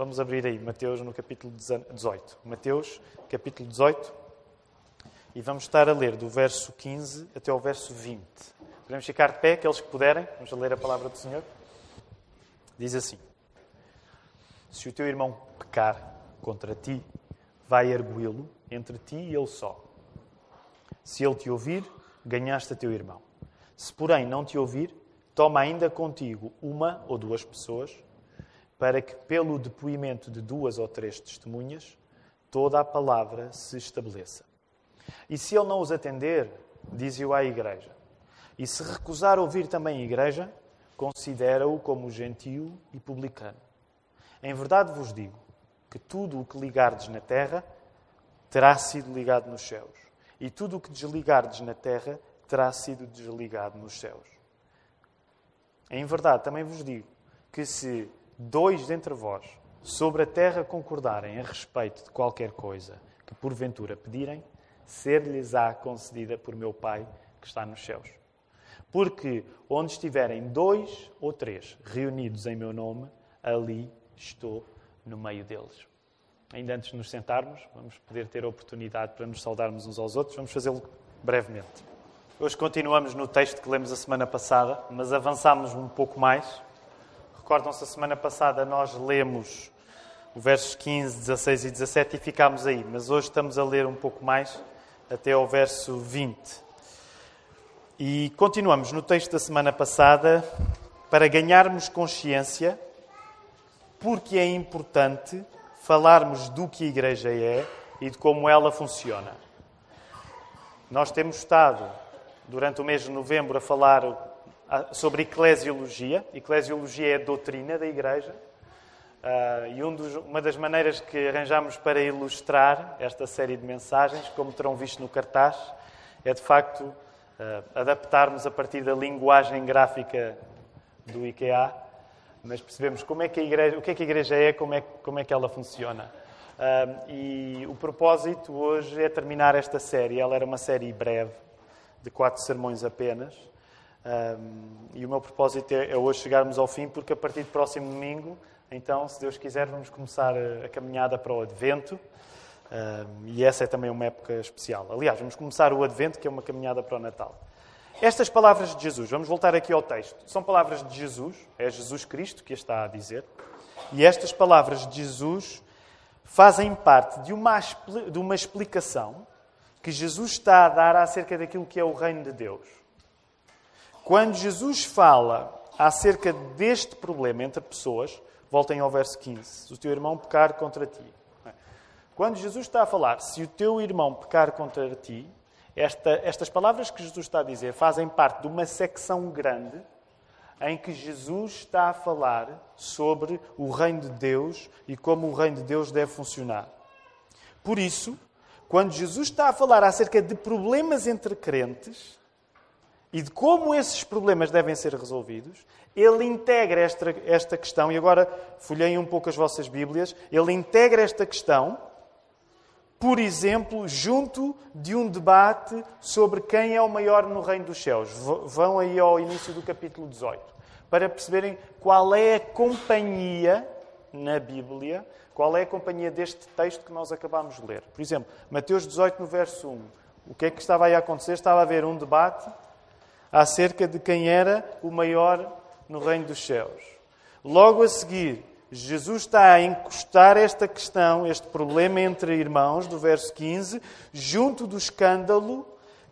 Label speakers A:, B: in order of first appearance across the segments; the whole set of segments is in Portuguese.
A: Vamos abrir aí Mateus no capítulo 18. Mateus, capítulo 18. E vamos estar a ler do verso 15 até ao verso 20. Podemos ficar de pé, aqueles que puderem. Vamos ler a palavra do Senhor. Diz assim: Se o teu irmão pecar contra ti, vai arguí-lo entre ti e ele só. Se ele te ouvir, ganhaste a teu irmão. Se, porém, não te ouvir, toma ainda contigo uma ou duas pessoas, para que, pelo depoimento de duas ou três testemunhas, toda a palavra se estabeleça. E se ele não os atender, dize-o à igreja. E se recusar ouvir também a igreja, considera-o como gentio e publicano. Em verdade vos digo que tudo o que ligardes na terra terá sido ligado nos céus, e tudo o que desligardes na terra terá sido desligado nos céus. Em verdade também vos digo que se dois dentre vós sobre a terra concordarem a respeito de qualquer coisa que porventura pedirem, ser-lhes-á concedida por meu Pai que está nos céus. Porque onde estiverem dois ou três reunidos em meu nome, ali estou no meio deles. Ainda antes de nos sentarmos, vamos poder ter a oportunidade para nos saudarmos uns aos outros. Vamos fazê-lo brevemente. Hoje continuamos no texto que lemos a semana passada, mas avançamos um pouco mais. Recordam-se, a semana passada nós lemos os versos 15, 16 e 17 e ficámos aí, mas hoje estamos a ler um pouco mais até ao verso 20. E continuamos no texto da semana passada para ganharmos consciência, porque é importante falarmos do que a Igreja é e de como ela funciona. Nós temos estado, durante o mês de novembro, a falar sobre eclesiologia. Eclesiologia é a doutrina da Igreja. Uh, e um dos, uma das maneiras que arranjamos para ilustrar esta série de mensagens, como terão visto no cartaz, é de facto uh, adaptarmos a partir da linguagem gráfica do IKEA, mas percebemos como é que a igreja, o que é que a igreja é, como é, como é que ela funciona. Uh, e o propósito hoje é terminar esta série. Ela era uma série breve, de quatro sermões apenas. E o meu propósito é, é hoje chegarmos ao fim, porque a partir do próximo domingo então, se Deus quiser, vamos começar a caminhada para o Advento. e essa é também uma época especial. Aliás, vamos começar o Advento, que é uma caminhada para o Natal. Estas palavras de Jesus, vamos voltar aqui ao texto, são palavras de Jesus, é Jesus Cristo que está a dizer. E estas palavras de Jesus fazem parte de uma, de uma explicação que Jesus está a dar acerca daquilo que é o reino de Deus. Quando Jesus fala acerca deste problema entre pessoas, Voltem ao verso 15. Se o teu irmão pecar contra ti. Quando Jesus está a falar, se o teu irmão pecar contra ti, esta, estas palavras que Jesus está a dizer fazem parte de uma secção grande em que Jesus está a falar sobre o reino de Deus e como o reino de Deus deve funcionar. Por isso, quando Jesus está a falar acerca de problemas entre crentes e de como esses problemas devem ser resolvidos, ele integra esta, esta questão, e agora folheiem um pouco as vossas Bíblias, ele integra esta questão, por exemplo, junto de um debate sobre quem é o maior no reino dos céus. Vão aí ao início do capítulo 18, para perceberem qual é a companhia na Bíblia, qual é a companhia deste texto que nós acabamos de ler. Por exemplo, Mateus 18, no verso 1. O que é que estava aí a acontecer? Estava a haver um debate acerca de quem era o maior no reino dos céus. Logo a seguir, Jesus está a encostar esta questão, este problema entre irmãos, do verso 15, junto do escândalo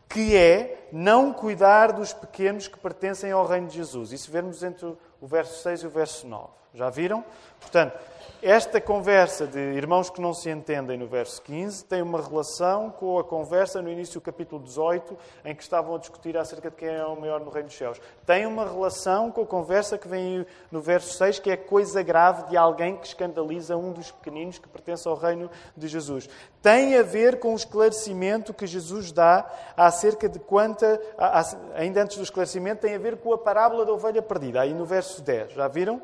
A: que é não cuidar dos pequenos que pertencem ao reino de Jesus. Isso vemos entre o verso 6 e o verso 9. Já viram? Portanto, esta conversa de irmãos que não se entendem no verso 15 tem uma relação com a conversa no início do capítulo 18, em que estavam a discutir acerca de quem é o maior no reino dos céus. Tem uma relação com a conversa que vem no verso 6, que é coisa grave de alguém que escandaliza um dos pequeninos que pertence ao reino de Jesus. Tem a ver com o esclarecimento que Jesus dá acerca de quanta. Ainda antes do esclarecimento, tem a ver com a parábola da ovelha perdida, aí no verso 10. Já viram?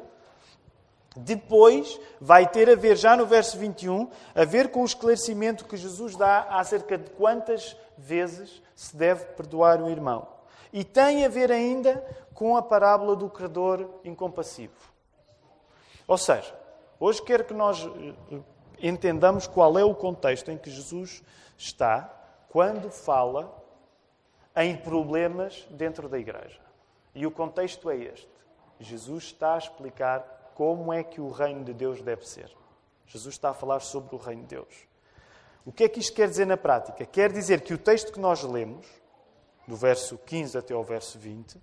A: Depois vai ter a ver, já no verso 21, a ver com o esclarecimento que Jesus dá acerca de quantas vezes se deve perdoar o irmão. E tem a ver ainda com a parábola do credor incompassivo. Ou seja, Hoje quero que nós eh, entendamos qual é o contexto em que Jesus está quando fala em problemas dentro da igreja. E o contexto é este. Jesus está a explicar como é que o reino de Deus deve ser. Jesus está a falar sobre o reino de Deus. O que é que isto quer dizer na prática? Quer dizer que o texto que nós lemos, do verso 15 até ao verso 20,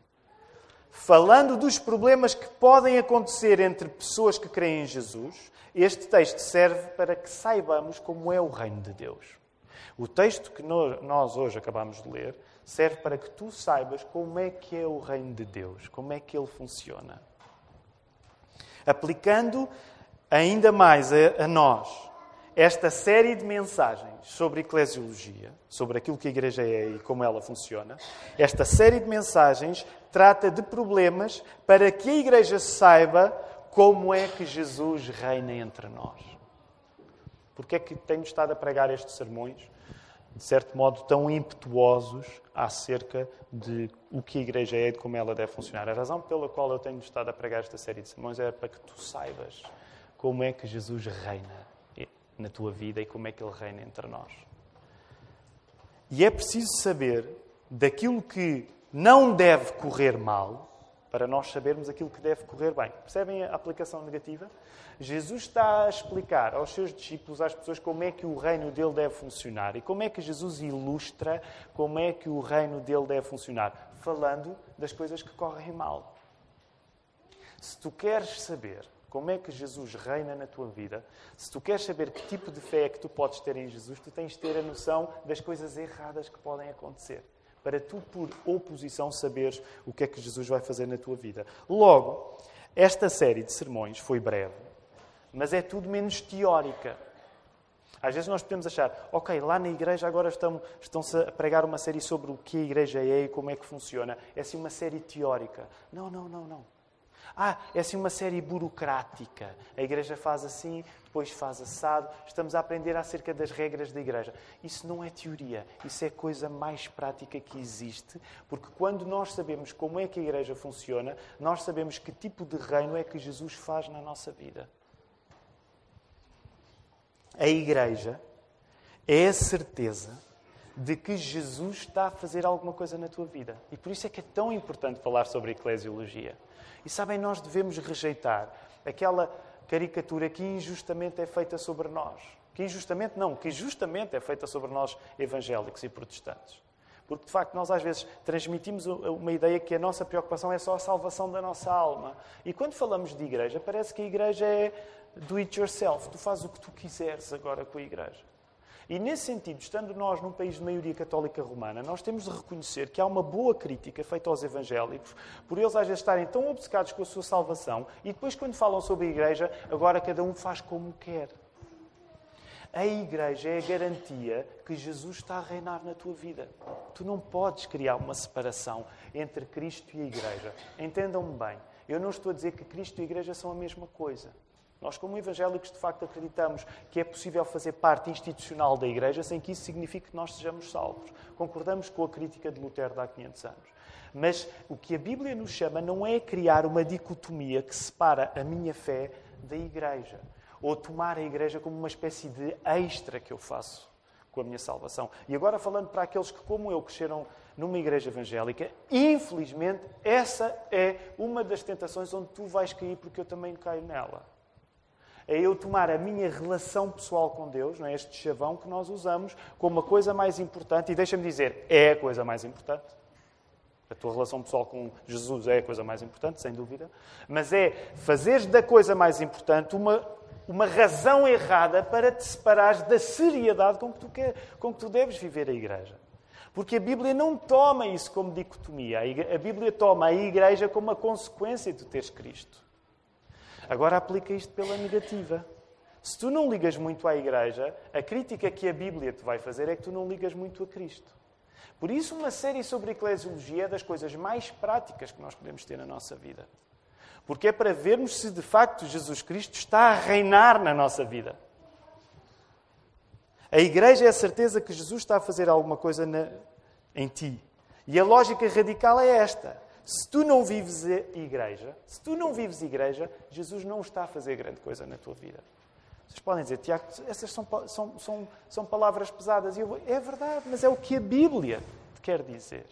A: falando dos problemas que podem acontecer entre pessoas que creem em Jesus, este texto serve para que saibamos como é o reino de Deus. O texto que nós hoje acabamos de ler serve para que tu saibas como é que é o reino de Deus, como é que ele funciona. Aplicando ainda mais a, a nós esta série de mensagens sobre eclesiologia, sobre aquilo que a igreja é e como ela funciona, esta série de mensagens trata de problemas para que a igreja saiba como é que Jesus reina entre nós. Porque é que tenho estado a pregar estes sermões, de certo modo, tão impetuosos acerca de o que a igreja é e de como ela deve funcionar? A razão pela qual eu tenho estado a pregar esta série de sermões é para que tu saibas como é que Jesus reina na tua vida e como é que Ele reina entre nós. E é preciso saber daquilo que não deve correr mal para nós sabermos aquilo que deve correr bem. Percebem a aplicação negativa? Jesus está a explicar aos seus discípulos, às pessoas, como é que o reino dele deve funcionar e como é que Jesus ilustra como é que o reino dele deve funcionar, falando das coisas que correm mal. Se tu queres saber como é que Jesus reina na tua vida, se tu queres saber que tipo de fé é que tu podes ter em Jesus, tu tens de ter a noção das coisas erradas que podem acontecer. Para tu, por oposição, saberes o que é que Jesus vai fazer na tua vida. Logo, esta série de sermões foi breve, mas é tudo menos teórica. Às vezes nós podemos achar, ok, lá na igreja agora estão, estão-se a pregar uma série sobre o que a igreja é e como é que funciona. É assim uma série teórica. Não, não, não, não. Ah, é assim uma série burocrática. A igreja faz assim, depois faz assado. Estamos a aprender acerca das regras da igreja. Isso não é teoria, isso é coisa mais prática que existe, porque quando nós sabemos como é que a igreja funciona, nós sabemos que tipo de reino é que Jesus faz na nossa vida. A igreja é a certeza de que Jesus está a fazer alguma coisa na tua vida. E por isso é que é tão importante falar sobre eclesiologia. E sabem, nós devemos rejeitar aquela caricatura que injustamente é feita sobre nós. Que injustamente não, que justamente é feita sobre nós evangélicos e protestantes. Porque, de facto, nós às vezes transmitimos uma ideia que a nossa preocupação é só a salvação da nossa alma. E quando falamos de igreja, parece que a igreja é do it yourself. Tu fazes o que tu quiseres agora com a igreja. E nesse sentido, estando nós num país de maioria católica romana, nós temos de reconhecer que há uma boa crítica feita aos evangélicos, por eles às vezes estarem tão obcecados com a sua salvação, e depois, quando falam sobre a igreja, agora cada um faz como quer. A igreja é a garantia que Jesus está a reinar na tua vida. Tu não podes criar uma separação entre Cristo e a igreja. Entendam-me bem. Eu não estou a dizer que Cristo e a igreja são a mesma coisa. Nós, como evangélicos, de facto acreditamos que é possível fazer parte institucional da Igreja sem que isso signifique que nós sejamos salvos. Concordamos com a crítica de Lutero de há 500 anos. Mas o que a Bíblia nos chama não é criar uma dicotomia que separa a minha fé da Igreja. Ou tomar a Igreja como uma espécie de extra que eu faço com a minha salvação. E agora, falando para aqueles que, como eu, cresceram numa igreja evangélica, infelizmente, essa é uma das tentações onde tu vais cair, porque eu também caio nela é eu tomar a minha relação pessoal com Deus, não é este chavão que nós usamos, como a coisa mais importante, e deixa-me dizer, é a coisa mais importante. A tua relação pessoal com Jesus é a coisa mais importante, sem dúvida. Mas é fazeres da coisa mais importante uma, uma razão errada para te separares da seriedade com que, tu quer, com que tu deves viver a igreja. Porque a Bíblia não toma isso como dicotomia. A Bíblia toma a igreja como uma consequência de teres Cristo. Agora aplica isto pela negativa. Se tu não ligas muito à igreja, a crítica que a Bíblia te vai fazer é que tu não ligas muito a Cristo. Por isso, uma série sobre eclesiologia é das coisas mais práticas que nós podemos ter na nossa vida. Porque é para vermos se de facto Jesus Cristo está a reinar na nossa vida. A igreja é a certeza que Jesus está a fazer alguma coisa na, em ti. E a lógica radical é esta: Se tu não vives igreja, se tu não vives igreja, Jesus não está a fazer grande coisa na tua vida. Vocês podem dizer, Tiago, essas são, são, são, são palavras pesadas. E eu, é verdade, mas é o que a Bíblia te quer dizer.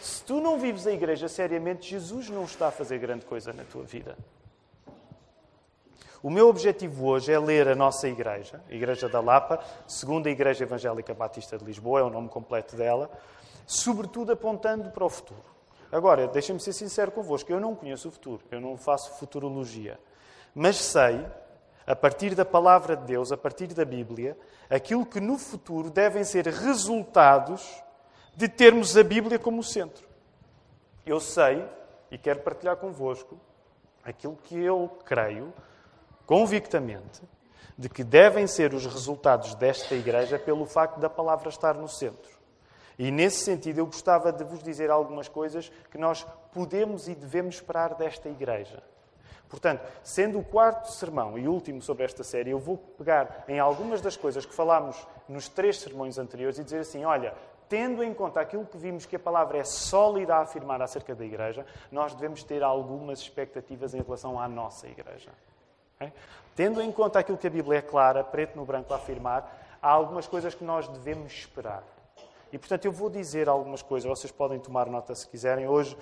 A: Se tu não vives a igreja seriamente, Jesus não está a fazer grande coisa na tua vida. O meu objetivo hoje é ler a nossa igreja, a Igreja da Lapa, segunda Igreja Evangélica Batista de Lisboa, é o nome completo dela, sobretudo apontando para o futuro. Agora, deixem-me ser sincero convosco, eu não conheço o futuro, eu não faço futurologia, mas sei, a partir da palavra de Deus, a partir da Bíblia, aquilo que no futuro devem ser resultados de termos a Bíblia como centro. Eu sei, e quero partilhar convosco, aquilo que eu creio convictamente de que devem ser os resultados desta igreja pelo facto da palavra estar no centro. E nesse sentido, eu gostava de vos dizer algumas coisas que nós podemos e devemos esperar desta igreja. Portanto, sendo o quarto sermão e último sobre esta série, eu vou pegar em algumas das coisas que falámos nos três sermões anteriores e dizer assim: olha, tendo em conta aquilo que vimos que a palavra é sólida a afirmar acerca da igreja, nós devemos ter algumas expectativas em relação à nossa igreja. Tendo em conta aquilo que a Bíblia é clara, preto no branco a afirmar, há algumas coisas que nós devemos esperar. E, portanto, eu vou dizer algumas coisas, vocês podem tomar nota se quiserem. Hoje,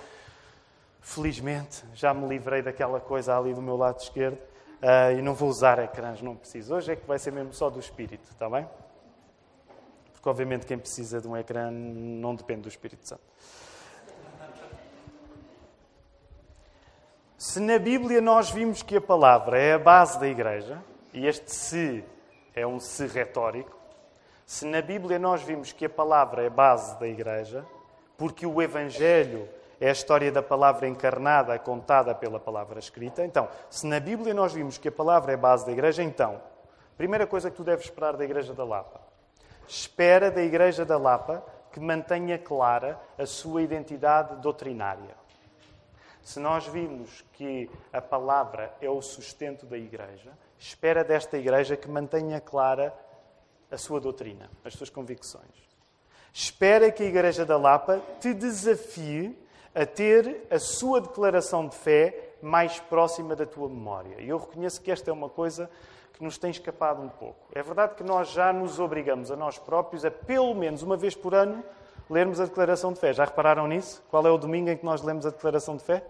A: felizmente, já me livrei daquela coisa ali do meu lado esquerdo uh, e não vou usar ecrãs, não preciso. Hoje é que vai ser mesmo só do espírito, está bem? Porque, obviamente, quem precisa de um ecrã não depende do Espírito Santo. Se na Bíblia nós vimos que a palavra é a base da igreja, e este se é um se retórico, se na Bíblia nós vimos que a palavra é base da igreja, porque o Evangelho é a história da palavra encarnada, contada pela palavra escrita, então, se na Bíblia nós vimos que a palavra é base da igreja, então, primeira coisa que tu deves esperar da Igreja da Lapa, espera da Igreja da Lapa que mantenha clara a sua identidade doutrinária. Se nós vimos que a palavra é o sustento da igreja, espera desta igreja que mantenha clara a sua doutrina, as suas convicções. Espera que a Igreja da Lapa te desafie a ter a sua declaração de fé mais próxima da tua memória. E eu reconheço que esta é uma coisa que nos tem escapado um pouco. É verdade que nós já nos obrigamos a nós próprios a, pelo menos uma vez por ano, lermos a declaração de fé. Já repararam nisso? Qual é o domingo em que nós lemos a declaração de fé?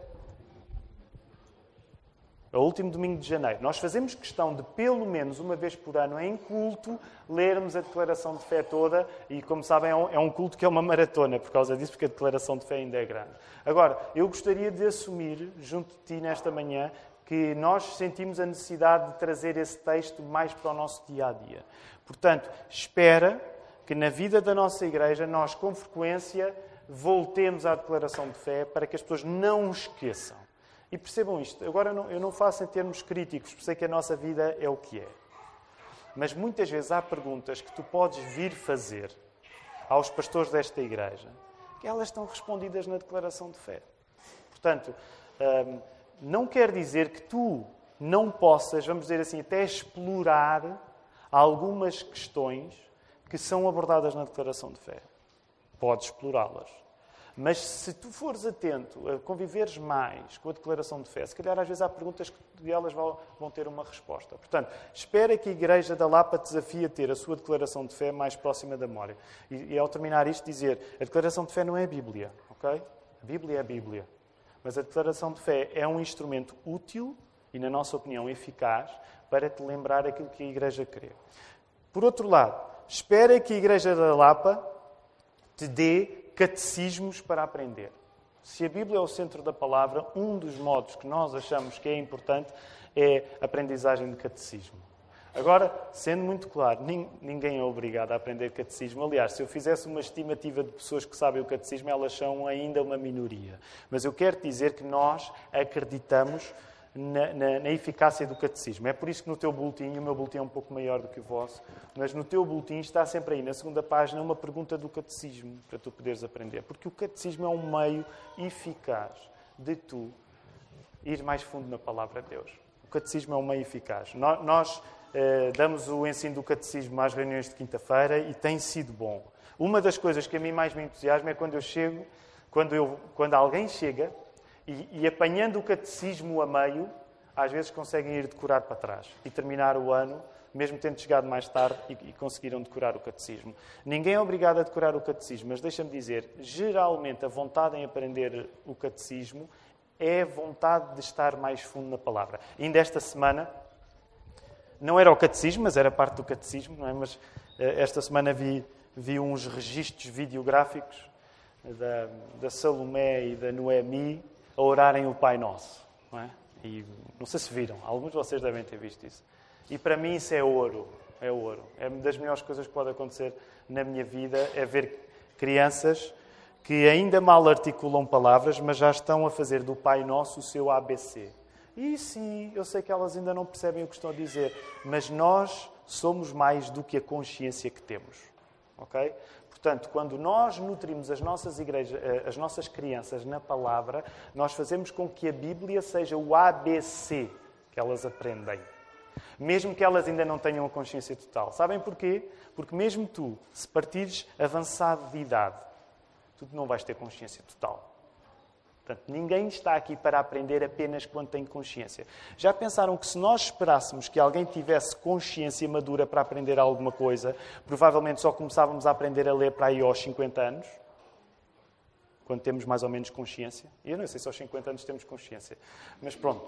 A: É o último domingo de janeiro. Nós fazemos questão de, pelo menos uma vez por ano, em culto, lermos a declaração de fé toda. E, como sabem, é um é culto que é uma maratona por causa disso, porque a declaração de fé ainda é grande. Agora, eu gostaria de assumir, junto de ti nesta manhã, que nós sentimos a necessidade de trazer esse texto mais para o nosso dia a dia. Portanto, espera que na vida da nossa igreja nós, com frequência, voltemos à declaração de fé para que as pessoas não esqueçam. E percebam isto. Agora, eu não faço em termos críticos, porque sei que a nossa vida é o que é. Mas muitas vezes há perguntas que tu podes vir fazer aos pastores desta igreja que elas estão respondidas na declaração de fé. Portanto, hum, não quer dizer que tu não possas, vamos dizer assim, até explorar algumas questões que são abordadas na declaração de fé. Podes explorá-las. Mas se tu fores atento a conviveres mais com a declaração de fé, se calhar às vezes há perguntas que elas vão ter uma resposta. Portanto, espera que a Igreja da Lapa desafie a ter a sua declaração de fé mais próxima da memória. E, e ao terminar isto, dizer: a declaração de fé não é a Bíblia, ok? A Bíblia é a Bíblia. Mas a declaração de fé é um instrumento útil e, na nossa opinião, eficaz para te lembrar aquilo que a Igreja crê. Por outro lado, espera que a Igreja da Lapa te dê catecismos para aprender. Se a Bíblia é o centro da palavra, um dos modos que nós achamos que é importante é a aprendizagem de catecismo. Agora, sendo muito claro, ninguém é obrigado a aprender catecismo. Aliás, se eu fizesse uma estimativa de pessoas que sabem o catecismo, elas são ainda uma minoria. Mas eu quero dizer que nós acreditamos na, na, na, eficácia do catecismo. É por isso que no teu boletim, o meu boletim é um pouco maior do que o vosso, mas no teu boletim está sempre aí, na segunda página, uma pergunta do catecismo, para tu poderes aprender. Porque o catecismo é um meio eficaz de tu ir mais fundo na palavra de Deus. O catecismo é um meio eficaz. Nós, eh, damos o ensino do catecismo às reuniões de quinta-feira e tem sido bom. Uma das coisas que a mim mais me entusiasma é quando eu chego quando, eu, quando alguém chega e, e apanhando o catecismo a meio, às vezes conseguem ir decorar para trás e terminar o ano, mesmo tendo chegado mais tarde e, e conseguiram decorar o catecismo. Ninguém é obrigado a decorar o catecismo, mas deixa-me dizer, geralmente a vontade em aprender o catecismo é a vontade de estar mais fundo na palavra. Ainda esta semana, não era o catecismo, mas era parte do catecismo, não é? Mas eh, esta semana vi, vi uns registros videográficos da, da Salomé e da Noemi a orarem o Pai Nosso. Não é? E não sei se viram, alguns de vocês devem ter visto isso. E para mim isso é ouro. É ouro. É uma das melhores coisas que pode acontecer na minha vida é ver crianças que ainda mal articulam palavras, mas já estão a fazer do Pai Nosso o seu ABC. E sim, eu sei que elas ainda não percebem o que estão a dizer, mas nós somos mais do que a consciência que temos. Ok? Portanto, quando nós nutrimos as nossas igrejas, eh, as nossas crianças na palavra, nós fazemos com que a Bíblia seja o ABC que elas aprendem. Mesmo que elas ainda não tenham a consciência total. Sabem porquê? Porque mesmo tu, se partires avançado de idade, tu não vais ter consciência total. Portanto, ninguém está aqui para aprender apenas quando tem consciência. Já pensaram que se nós esperássemos que alguém tivesse consciência madura para aprender alguma coisa, provavelmente só começávamos a aprender a ler para aí aos 50 anos? Quando temos mais ou menos consciência? Eu não sei se aos 50 anos temos consciência. Mas pronto,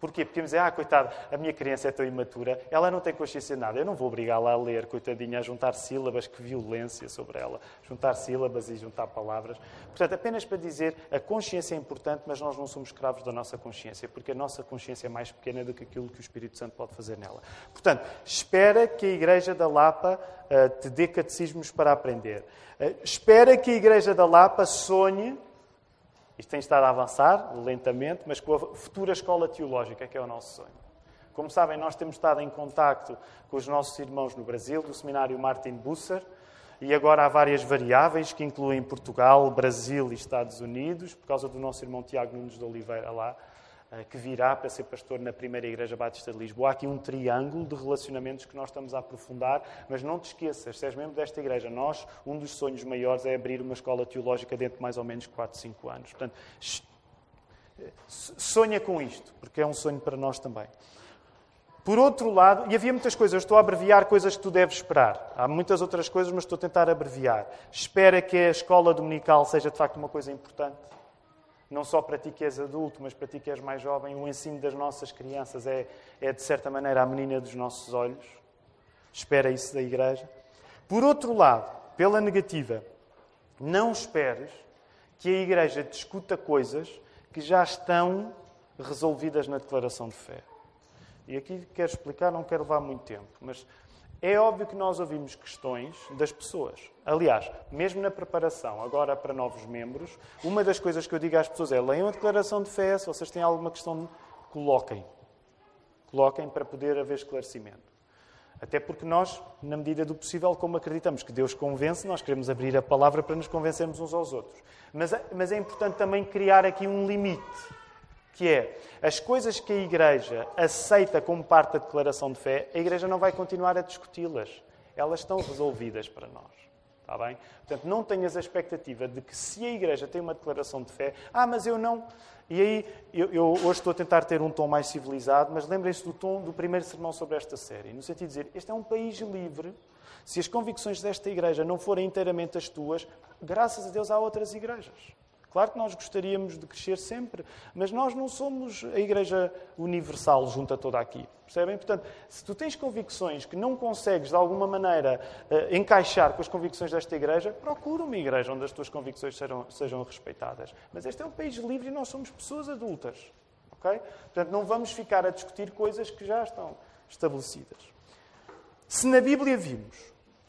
A: Porquê? Porque dizer, ah, coitada, a minha criança é tão imatura, ela não tem consciência de nada, eu não vou obrigá-la a ler, coitadinha, a juntar sílabas, que violência sobre ela, juntar sílabas e juntar palavras. Portanto, apenas para dizer, a consciência é importante, mas nós não somos escravos da nossa consciência, porque a nossa consciência é mais pequena do que aquilo que o Espírito Santo pode fazer nela. Portanto, espera que a Igreja da Lapa uh, te dê catecismos para aprender. Uh, espera que a Igreja da Lapa sonhe isto tem estado a avançar lentamente, mas com a futura escola teológica, que é o nosso sonho. Como sabem, nós temos estado em contacto com os nossos irmãos no Brasil, do seminário Martin Busser, e agora há várias variáveis que incluem Portugal, Brasil e Estados Unidos, por causa do nosso irmão Tiago Nunes de Oliveira lá. Eh, que virá para ser pastor na primeira Igreja Batista de Lisboa. Há aqui um triângulo de relacionamentos que nós estamos a aprofundar, mas não te esqueças, se és membro desta Igreja, nós, um dos sonhos maiores é abrir uma escola teológica dentro de mais ou menos 4, 5 anos. Portanto, sonha com isto, porque é um sonho para nós também. Por outro lado, e havia muitas coisas, eu estou a abreviar coisas que tu deves esperar. Há muitas outras coisas, mas estou a tentar abreviar. Espera que a escola dominical seja de facto uma coisa importante não só para ti que és adulto, mas para ti que és mais jovem, o ensino das nossas crianças é, é de certa maneira, a menina dos nossos olhos. Espera isso da igreja. Por outro lado, pela negativa, não esperes que a igreja discuta coisas que já estão resolvidas na declaração de fé. E aqui quero explicar, não quero levar muito tempo, mas é óbvio que nós ouvimos questões das pessoas. Aliás, mesmo na preparação, agora para novos membros, uma das coisas que eu digo às pessoas é: leiam a declaração de fé, se vocês têm alguma questão, coloquem. Coloquem para poder haver esclarecimento. Até porque nós, na medida do possível, como acreditamos que Deus convence, nós queremos abrir a palavra para nos convencermos uns aos outros. Mas, mas é importante também criar aqui um limite que é as coisas que a Igreja aceita como parte da declaração de fé, a Igreja não vai continuar a discuti-las. Elas estão resolvidas para nós. Está bem? Portanto, não tenhas a expectativa de que se a Igreja tem uma declaração de fé, ah, mas eu não. E aí, eu, eu hoje estou a tentar ter um tom mais civilizado, mas lembrem-se do tom do primeiro sermão sobre esta série, no sentido de dizer, este é um país livre. Se as convicções desta Igreja não forem inteiramente as tuas, graças a Deus há outras igrejas. Claro que nós gostaríamos de crescer sempre, mas nós não somos a Igreja Universal junto a toda aqui. Percebem? Portanto, se tu tens convicções que não consegues, de alguma maneira, eh, encaixar com as convicções desta Igreja, procura uma Igreja onde as tuas convicções sejam, sejam respeitadas. Mas este é um país livre e nós somos pessoas adultas. ok? Portanto, não vamos ficar a discutir coisas que já estão estabelecidas. Se na Bíblia vimos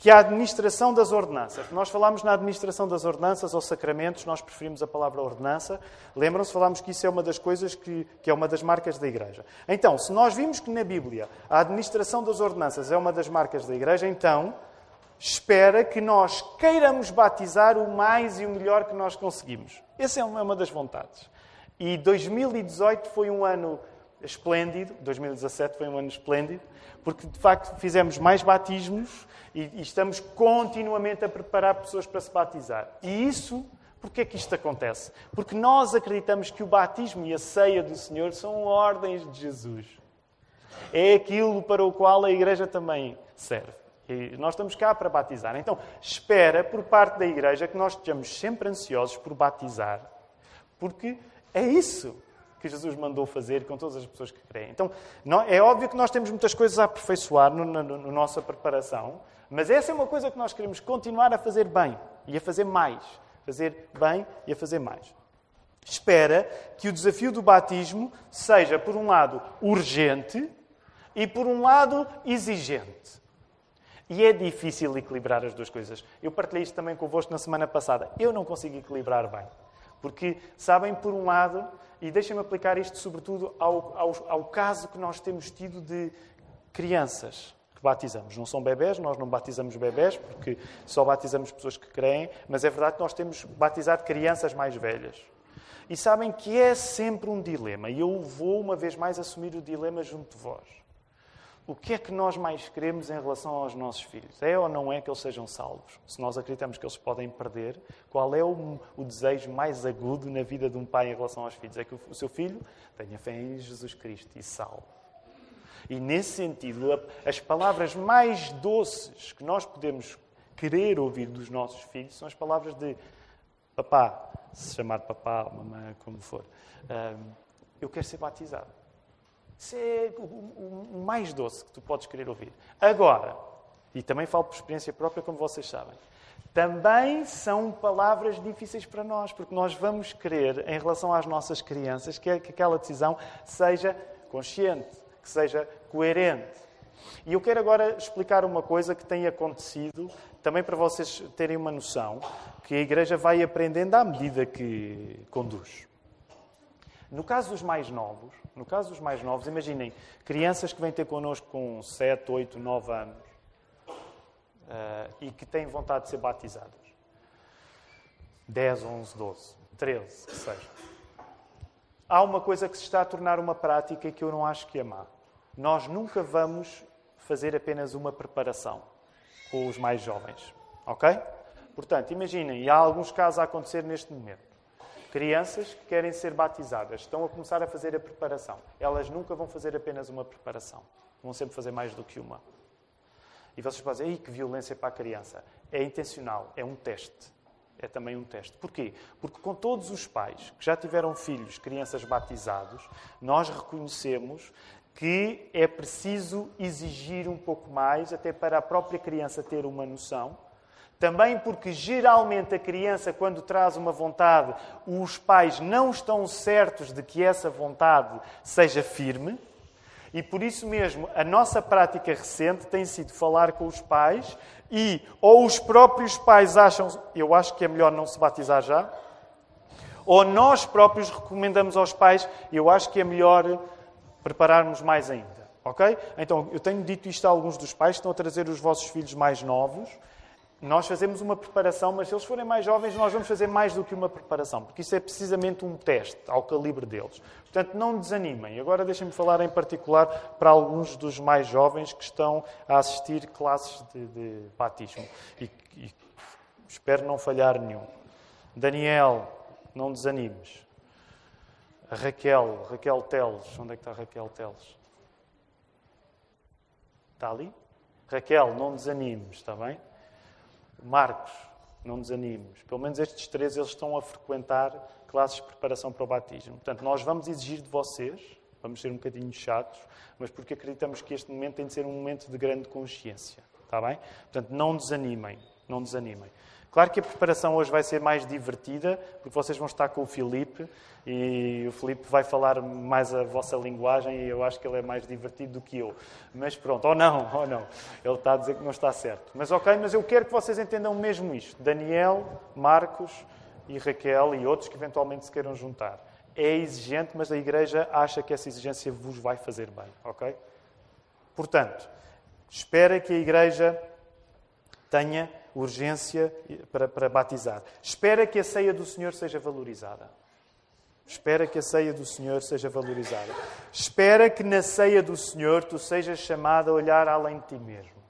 A: que a administração das ordenanças. Nós falámos na administração das ordenanças ou sacramentos, nós preferimos a palavra ordenança. Lembram-se, falámos que isso é uma das coisas que, que é uma das marcas da Igreja. Então, se nós vimos que na Bíblia a administração das ordenanças é uma das marcas da Igreja, então espera que nós queiramos batizar o mais e o melhor que nós conseguimos. Essa é uma das vontades. E 2018 foi um ano esplêndido, 2017 foi um ano esplêndido, porque de facto fizemos mais batismos e, e estamos continuamente a preparar pessoas para se batizar. E isso Porquê é que isto acontece? Porque nós acreditamos que o batismo e a ceia do Senhor são ordens de Jesus. É aquilo para o qual a Igreja também serve. E nós estamos cá para batizar. Então, espera por parte da Igreja que nós estejamos sempre ansiosos por batizar, porque é isso que Jesus mandou fazer com todas as pessoas que creem. Então, é óbvio que nós temos muitas coisas a aperfeiçoar na no, no, nossa preparação, mas essa é uma coisa que nós queremos continuar a fazer bem e a fazer mais. Fazer bem e a fazer mais. Espera que o desafio do batismo seja, por um lado, urgente e, por um lado, exigente. E é difícil equilibrar as duas coisas. Eu partilhei isto também convosco na semana passada. Eu não consigo equilibrar bem. Porque, sabem, por um lado, e deixem-me aplicar isto sobretudo ao, ao, ao, caso que nós temos tido de crianças que batizamos. Não são bebés, nós não batizamos bebés, porque só batizamos pessoas que creem, mas é verdade que nós temos batizado crianças mais velhas. E sabem que é sempre um dilema, e eu vou uma vez mais assumir o dilema junto de vós o que é que nós mais queremos em relação aos nossos filhos? É ou não é que eles sejam salvos? Se nós acreditamos que eles podem perder, qual é o, o, desejo mais agudo na vida de um pai em relação aos filhos? É que o, o seu filho tenha fé em Jesus Cristo e salve. E nesse sentido, as palavras mais doces que nós podemos querer ouvir dos nossos filhos são as palavras de papá, se chamar papá, mamãe, como for. eu quero ser batizado. Isso é o, mais doce que tu podes querer ouvir. Agora, e também falo por experiência própria, como vocês sabem, também são palavras difíceis para nós, porque nós vamos querer, em relação às nossas crianças, que aquela decisão seja consciente, que seja coerente. E eu quero agora explicar uma coisa que tem acontecido, também para vocês terem uma noção, que a Igreja vai aprendendo à medida que conduz. No caso dos mais novos, no caso dos mais novos, imaginem crianças que vêm ter connosco com 7, 8, 9 anos uh, e que têm vontade de ser batizadas. 10, 11, 12, 13, que seja. Há uma coisa que se está a tornar uma prática e que eu não acho que é má. Nós nunca vamos fazer apenas uma preparação com os mais jovens. Ok? Portanto, imaginem, e há alguns casos a acontecer neste momento. Crianças que querem ser batizadas estão a começar a fazer a preparação. Elas nunca vão fazer apenas uma preparação. Vão sempre fazer mais do que uma. E vocês podem dizer, que violência para a criança. É intencional, é um teste. É também um teste. Porquê? Porque com todos os pais que já tiveram filhos, crianças batizados, nós reconhecemos que é preciso exigir um pouco mais, até para a própria criança ter uma noção também porque geralmente a criança, quando traz uma vontade, os pais não estão certos de que essa vontade seja firme. E por isso mesmo, a nossa prática recente tem sido falar com os pais e ou os próprios pais acham, eu acho que é melhor não se batizar já, ou nós próprios recomendamos aos pais, eu acho que é melhor prepararmos mais ainda. Ok? Então, eu tenho dito isto a alguns dos pais que estão a trazer os vossos filhos mais novos nós fazemos uma preparação, mas se eles forem mais jovens, nós vamos fazer mais do que uma preparação, porque isso é precisamente um teste ao calibre deles. Portanto, não desanimem. Agora deixem-me falar em particular para alguns dos mais jovens que estão a assistir classes de, de batismo. E, e espero não falhar nenhum. Daniel, não desanimes. Raquel, Raquel Teles. Onde é que está Raquel Teles? Está ali? Raquel, não desanimes, está bem? Marcos, não desanimes. Pelo menos estes três eles estão a frequentar classes de preparação para o batismo. Portanto, nós vamos exigir de vocês, vamos ser um bocadinho chatos, mas porque acreditamos que este momento tem de ser um momento de grande consciência. Está bem? Portanto, não desanimem, não desanimem. Claro que a preparação hoje vai ser mais divertida, porque vocês vão estar com o Filipe e o Filipe vai falar mais a vossa linguagem e eu acho que ele é mais divertido do que eu. Mas pronto, ou não, ou não. Ele está a dizer que não está certo. Mas ok, mas eu quero que vocês entendam mesmo isto. Daniel, Marcos e Raquel e outros que eventualmente se queiram juntar. É exigente, mas a Igreja acha que essa exigência vos vai fazer bem, ok? Portanto, espera que a Igreja tenha urgência para, para batizar. Espera que a ceia do Senhor seja valorizada. Espera que a ceia do Senhor seja valorizada. Espera que na ceia do Senhor tu sejas chamado a olhar além de ti mesmo.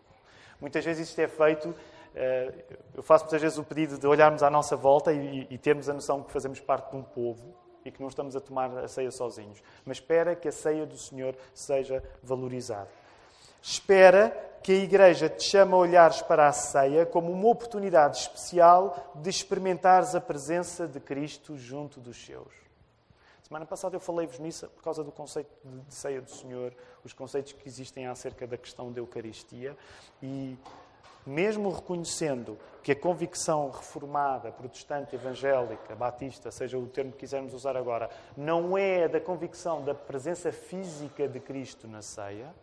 A: Muitas vezes isto é feito eh, eu faço muitas vezes o pedido de olharmos à nossa volta e, e termos a noção que fazemos parte de um povo e que não estamos a tomar a ceia sozinhos. Mas espera que a ceia do Senhor seja valorizada. Espera que a Igreja te chame a olhares para a ceia como uma oportunidade especial de experimentares a presença de Cristo junto dos seus. Semana passada eu falei-vos nisso por causa do conceito de ceia do Senhor, os conceitos que existem acerca da questão da Eucaristia e mesmo reconhecendo que a convicção reformada, protestante, evangélica, batista, seja o termo que quisermos usar agora, não é da convicção da presença física de Cristo na ceia,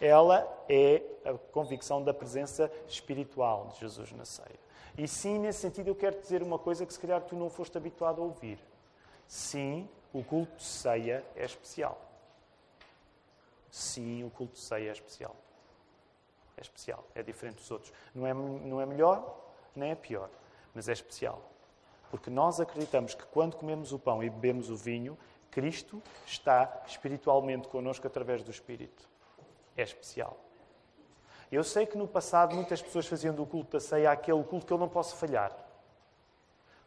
A: ela é a convicção da presença espiritual de Jesus na ceia. E sim, nesse sentido, eu quero dizer uma coisa que se calhar tu não foste habituado a ouvir. Sim, o culto de ceia é especial. Sim, o culto de ceia é especial. É especial, é diferente dos outros. Não é, não é melhor, nem é pior, mas é especial. Porque nós acreditamos que quando comemos o pão e bebemos o vinho, Cristo está espiritualmente connosco através do Espírito. É especial. Eu sei que no passado muitas pessoas faziam do culto da ceia aquele culto que eu não posso falhar,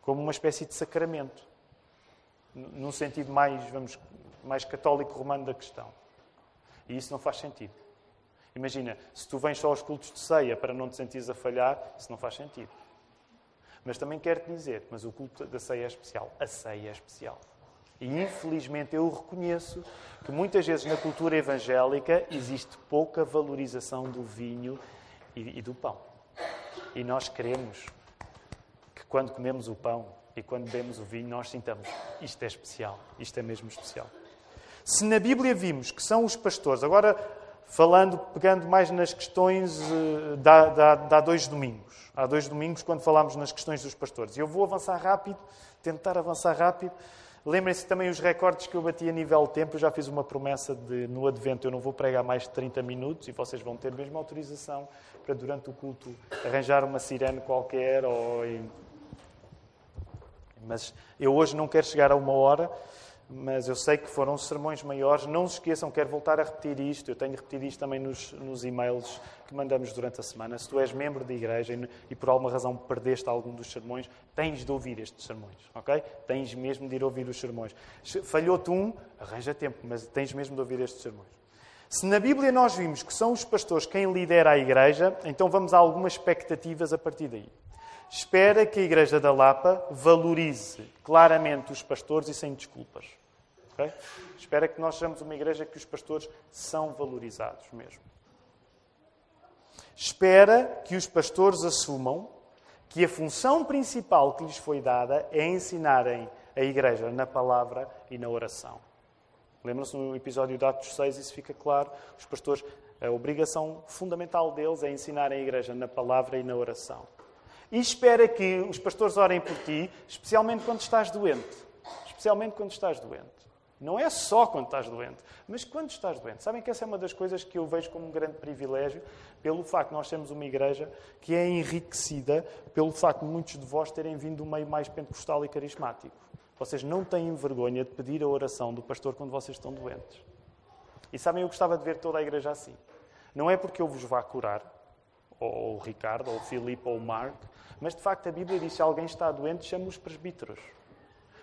A: como uma espécie de sacramento, num sentido mais, vamos, mais católico romano da questão. E isso não faz sentido. Imagina, se tu vens só aos cultos de ceia para não te sentires a falhar, isso não faz sentido. Mas também quero te dizer, mas o culto da ceia é especial. A ceia é especial. E infelizmente eu reconheço que muitas vezes na cultura evangélica existe pouca valorização do vinho e, e do pão. E nós queremos que quando comemos o pão e quando bebemos o vinho, nós sintamos isto é especial, isto é mesmo especial. Se na Bíblia vimos que são os pastores, agora falando, pegando mais nas questões eh, de há dois domingos. Há dois domingos, quando falámos nas questões dos pastores. E eu vou avançar rápido, tentar avançar rápido. Lembrem-se também os recordes que eu bati a nível tempo. Eu já fiz uma promessa de, no Advento, eu não vou pregar mais de 30 minutos e vocês vão ter mesmo autorização para, durante o culto, arranjar uma sirene qualquer. Ou... Mas eu hoje não quero chegar a uma hora mas eu sei que foram sermões maiores. Não se esqueçam, quero voltar a repetir isto. Eu tenho repetido isto também nos, nos e-mails que mandamos durante a semana. Se tu és membro de igreja e, e, por alguma razão perdeste algum dos sermões, tens de ouvir estes sermões, ok? Tens mesmo de ir ouvir os sermões. Falhou-te um, arranja tempo, mas tens mesmo de ouvir estes sermões. Se na Bíblia nós vimos que são os pastores quem lidera a igreja, então vamos a algumas expectativas a partir daí. Espera que a Igreja da Lapa valorize claramente os pastores e sem desculpas. Okay? Espera que nós sejamos uma igreja que os pastores são valorizados mesmo. Espera que os pastores assumam que a função principal que lhes foi dada é ensinarem a igreja na palavra e na oração. Lembram-se no episódio de Atos 6, isso fica claro. Os pastores, a obrigação fundamental deles é ensinarem a igreja na palavra e na oração. E espera que os pastores orem por ti, especialmente quando estás doente. Especialmente quando estás doente. Não é só quando estás doente, mas quando estás doente. Sabem que essa é uma das coisas que eu vejo como um grande privilégio, pelo facto de nós termos uma igreja que é enriquecida pelo facto de muitos de vós terem vindo do meio mais pentecostal e carismático. Vocês não têm vergonha de pedir a oração do pastor quando vocês estão doentes. E sabem, eu gostava de ver toda a igreja assim. Não é porque eu vos vá curar, ou o Ricardo, ou o Filipe, ou o Mark, mas de facto a Bíblia diz que se alguém está doente, chama os presbíteros.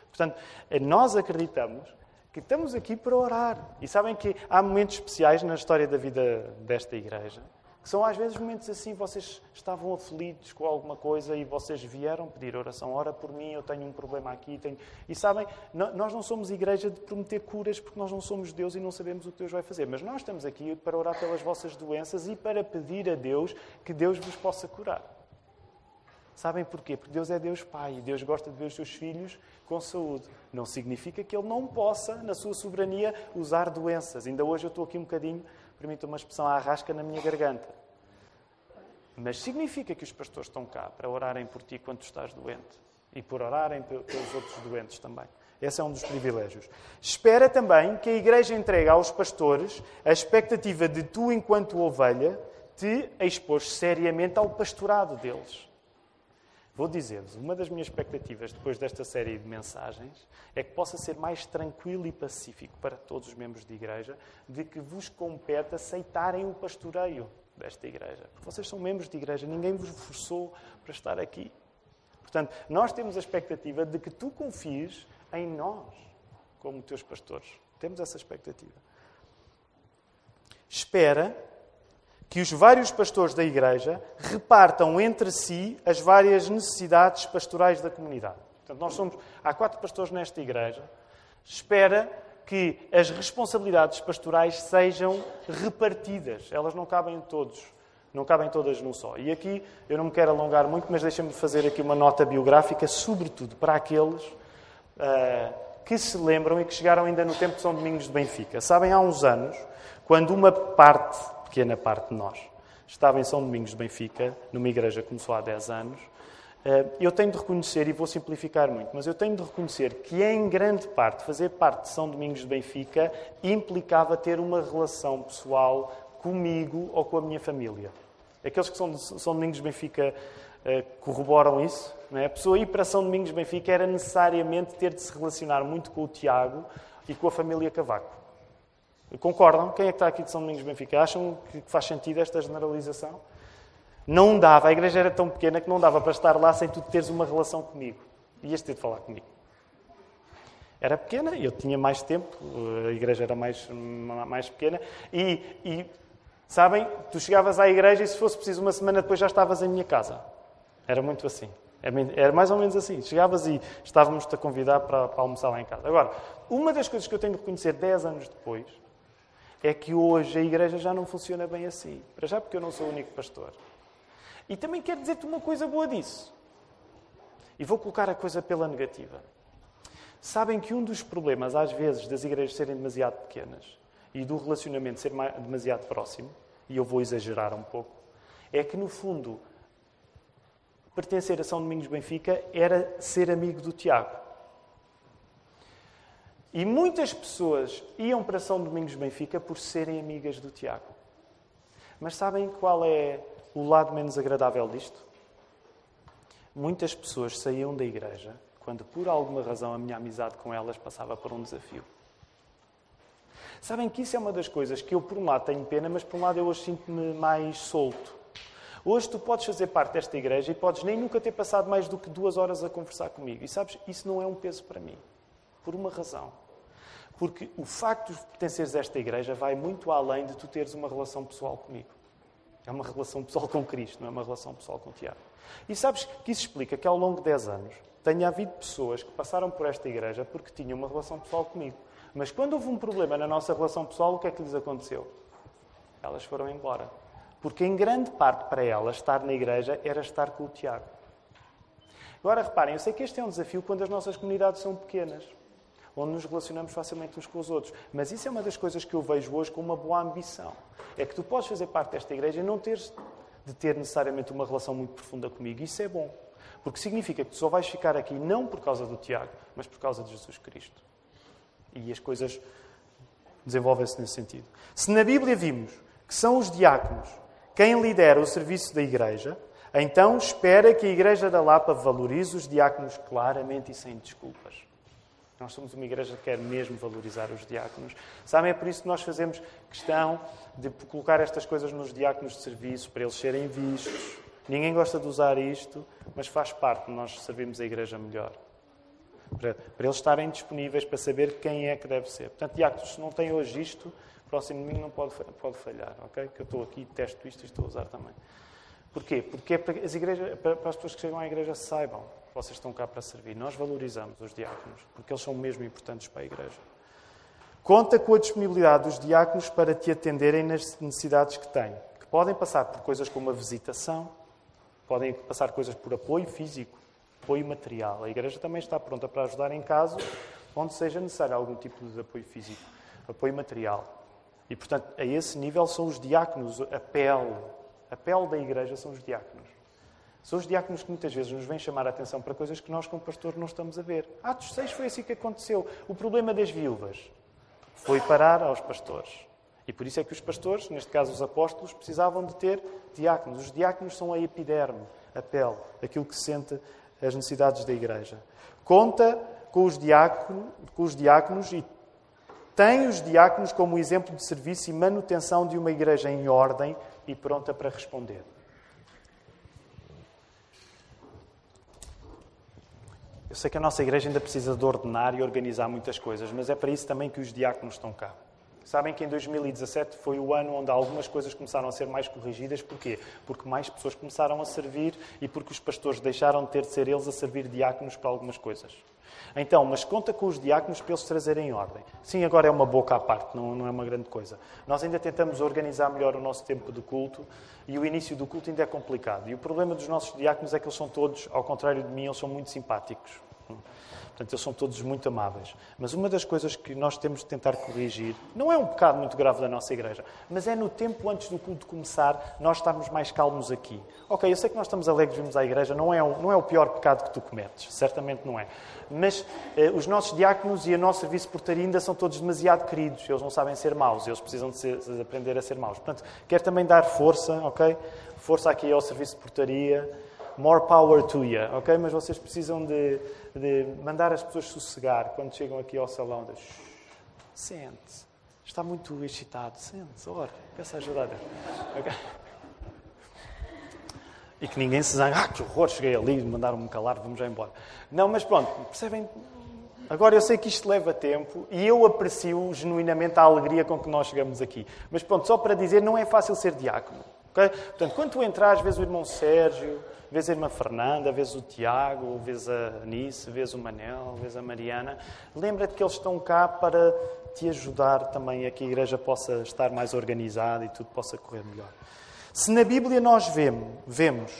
A: Portanto, nós acreditamos que estamos aqui para orar. E sabem que há momentos especiais na história da vida desta igreja, que são às vezes momentos assim, vocês estavam aflitos com alguma coisa e vocês vieram pedir oração, ora por mim, eu tenho um problema aqui. Tenho... E sabem, nós não somos igreja de prometer curas porque nós não somos Deus e não sabemos o que Deus vai fazer, mas nós estamos aqui para orar pelas vossas doenças e para pedir a Deus que Deus vos possa curar. Sabem porquê? Porque Deus é Deus Pai e Deus gosta de ver os seus filhos com saúde. Não significa que Ele não possa, na sua soberania, usar doenças. Ainda hoje eu estou aqui um bocadinho, permito uma expressão, à rasca na minha garganta. Mas significa que os pastores estão cá para orarem por ti quando estás doente e por orarem pelos outros doentes também. Esse é um dos privilégios. Espera também que a Igreja entregue aos pastores a expectativa de tu, enquanto ovelha, te expores seriamente ao pastorado deles. Vou dizer-vos, uma das minhas expectativas depois desta série de mensagens é que possa ser mais tranquilo e pacífico para todos os membros de igreja de que vos compete aceitarem o pastoreio. desta igreja. Vocês são membros de igreja, ninguém vos forçou para estar aqui. Portanto, nós temos a expectativa de que tu confies em nós, como teus pastores. Temos essa expectativa. Espera que os vários pastores da igreja repartam entre si as várias necessidades pastorais da comunidade. Portanto, nós somos, há quatro pastores nesta igreja. Espera que as responsabilidades pastorais sejam repartidas. Elas não cabem todos. Não cabem todas num só. E aqui eu não me quero alongar muito, mas deixa-me fazer aqui uma nota biográfica, sobretudo para aqueles uh, que se lembram e que chegaram ainda no tempo de São Domingos de Benfica. Sabem, há uns anos, quando uma parte, pequena parte de nós, estava em São Domingos de Benfica, numa igreja que começou há 10 anos, uh, eu tenho de reconhecer, e vou simplificar muito, mas eu tenho de reconhecer que, em grande parte, fazer parte de São Domingos de Benfica implicava ter uma relação pessoal comigo ou com a minha família. Aqueles que são de São Domingos de Benfica uh, corroboram isso. É? A pessoa ir para São Domingos de Benfica era necessariamente ter de se relacionar muito com o Tiago e com a família Cavaco. Concordam? Quem é que está aqui de São Domingos Benfica? Acham que faz sentido esta generalização? Não dava, a igreja era tão pequena que não dava para estar lá sem tu teres uma relação comigo. Ias ter de falar comigo. Era pequena, eu tinha mais tempo, a igreja era mais, mais pequena, e, e Sabem, tu chegavas à igreja e se fosse preciso uma semana depois já estavas em minha casa. Era muito assim. Era mais ou menos assim. Chegavas e estávamos-te a convidar para, para, almoçar lá em casa. Agora, uma das coisas que eu tenho de reconhecer 10 anos depois é que hoje a igreja já não funciona bem assim. Para já porque eu não sou o único pastor. E também quero dizer-te uma coisa boa disso. E vou colocar a coisa pela negativa. Sabem que um dos problemas, às vezes, das igrejas serem demasiado pequenas e do relacionamento ser demasiado próximo, e eu vou exagerar um pouco, é que, no fundo, pertencer a São Domingos Benfica era ser amigo do Tiago. E muitas pessoas iam para São Domingos Benfica por serem amigas do Tiago. Mas sabem qual é o lado menos agradável disto? Muitas pessoas saíam da igreja quando, por alguma razão, a minha amizade com elas passava por um desafio. Sabem que isso é uma das coisas que eu, por um lado, tenho pena, mas por um lado eu hoje sinto-me mais solto. Hoje tu podes fazer parte desta igreja e podes nem nunca ter passado mais do que duas horas a conversar comigo. E sabes, isso não é um peso para mim. Por uma razão. Porque o facto de pertenceres a esta igreja vai muito além de tu teres uma relação pessoal comigo. É uma relação pessoal com Cristo, não é uma relação pessoal com o Tiago. E sabes que isso explica que ao longo de 10 anos tenha havido pessoas que passaram por esta igreja porque tinham uma relação pessoal comigo. Mas quando houve um problema na nossa relação pessoal, o que é que lhes aconteceu? Elas foram embora. Porque em grande parte para elas estar na igreja era estar com o Tiago. Agora reparem, eu sei que este é um desafio quando as nossas comunidades são pequenas, onde nos relacionamos facilmente uns com os outros. Mas isso é uma das coisas que eu vejo hoje com uma boa ambição. É que tu podes fazer parte desta igreja e não teres de ter necessariamente uma relação muito profunda comigo. Isso é bom. Porque significa que tu só vais ficar aqui não por causa do Tiago, mas por causa de Jesus Cristo. E as coisas desenvolvem-se nesse sentido. Se na Bíblia vimos que são os diáconos quem lidera o serviço da Igreja, então espera que a Igreja da Lapa valorize os diáconos claramente e sem desculpas. Nós somos uma igreja que quer mesmo valorizar os diáconos. Sabem, é por isso que nós fazemos questão de colocar estas coisas nos diáconos de serviço, para eles serem vistos. Ninguém gosta de usar isto, mas faz parte, nós servimos a igreja melhor para, para eles estarem disponíveis para saber quem é que deve ser. Portanto, diáconos, se não têm hoje isto, próximo domingo não pode, pode falhar, ok? Que eu estou aqui, testo isto e estou a usar também. Porquê? Porque é para as, igrejas, para, para as pessoas que chegam à igreja saibam vocês estão cá para servir. Nós valorizamos os diáconos, porque eles são mesmo importantes para a igreja. Conta com a disponibilidade dos diáconos para te atenderem nas necessidades que têm, que podem passar por coisas como a visitação, podem passar coisas por apoio físico, apoio material. A Igreja também está pronta para ajudar em casos onde seja necessário algum tipo de apoio físico, apoio material. E, portanto, a esse nível são os diáconos, a pele. A pele da Igreja são os diáconos. São os diáconos que muitas vezes nos vêm chamar a atenção para coisas que nós, como pastor, não estamos a ver. Atos 6 foi assim que aconteceu. O problema das viúvas foi parar aos pastores. E por isso é que os pastores, neste caso os apóstolos, precisavam de ter diáconos. Os diáconos são a epiderme, a pele, aquilo que se sente as necessidades da igreja. Conta com os, diáconos, com os diáconos e tem os diáconos como exemplo de serviço e manutenção de uma igreja em ordem e pronta para responder. Eu sei que a nossa igreja ainda precisa de ordenar e organizar muitas coisas, mas é para isso também que os diáconos estão cá. Sabem que em 2017 foi o ano onde algumas coisas começaram a ser mais corrigidas. Porquê? Porque mais pessoas começaram a servir e porque os pastores deixaram de ter de ser eles a servir diáconos para algumas coisas. Então, mas conta com os diáconos para eles trazerem em ordem. Sim, agora é uma boca à parte, não, não é uma grande coisa. Nós ainda tentamos organizar melhor o nosso tempo de culto e o início do culto ainda é complicado. E o problema dos nossos diáconos é que eles são todos, ao contrário de mim, eles são muito simpáticos. Portanto, eles são todos muito amáveis. Mas uma das coisas que nós temos de tentar corrigir, não é um pecado muito grave da nossa igreja, mas é no tempo antes do culto começar, nós estarmos mais calmos aqui. Ok, eu sei que nós estamos alegres, vimos à igreja, não é, um, não é o pior pecado que tu cometes, certamente não é. Mas eh, os nossos diáconos e o nosso serviço portaria ainda são todos demasiado queridos, eles não sabem ser maus, eles precisam de, ser, de aprender a ser maus. Portanto, quero também dar força, ok? Força aqui ao serviço de portaria more power to you, ok? Mas vocês precisam de, de mandar as pessoas sossegar quando chegam aqui ao salão. De, sente-se. Está muito excitado. Sente-se. Ora, peça ajuda a Deus. Okay? E que ninguém se zangue. Ah, que horror, cheguei ali, mandaram-me calar, vamos já embora. Não, mas pronto, percebem? Agora eu sei que isto leva tempo e eu aprecio genuinamente a alegria com que nós chegamos aqui. Mas pronto, só para dizer, não é fácil ser diácono. Okay? Portanto, quando tu entras, vês o irmão Sérgio, vês a irmã Fernanda, vês o Tiago, vês a Anice, vês o Manel, vês a Mariana, lembra-te que eles estão cá para te ajudar também a que a igreja possa estar mais organizada e tudo possa correr melhor. Se na Bíblia nós vemos, vemos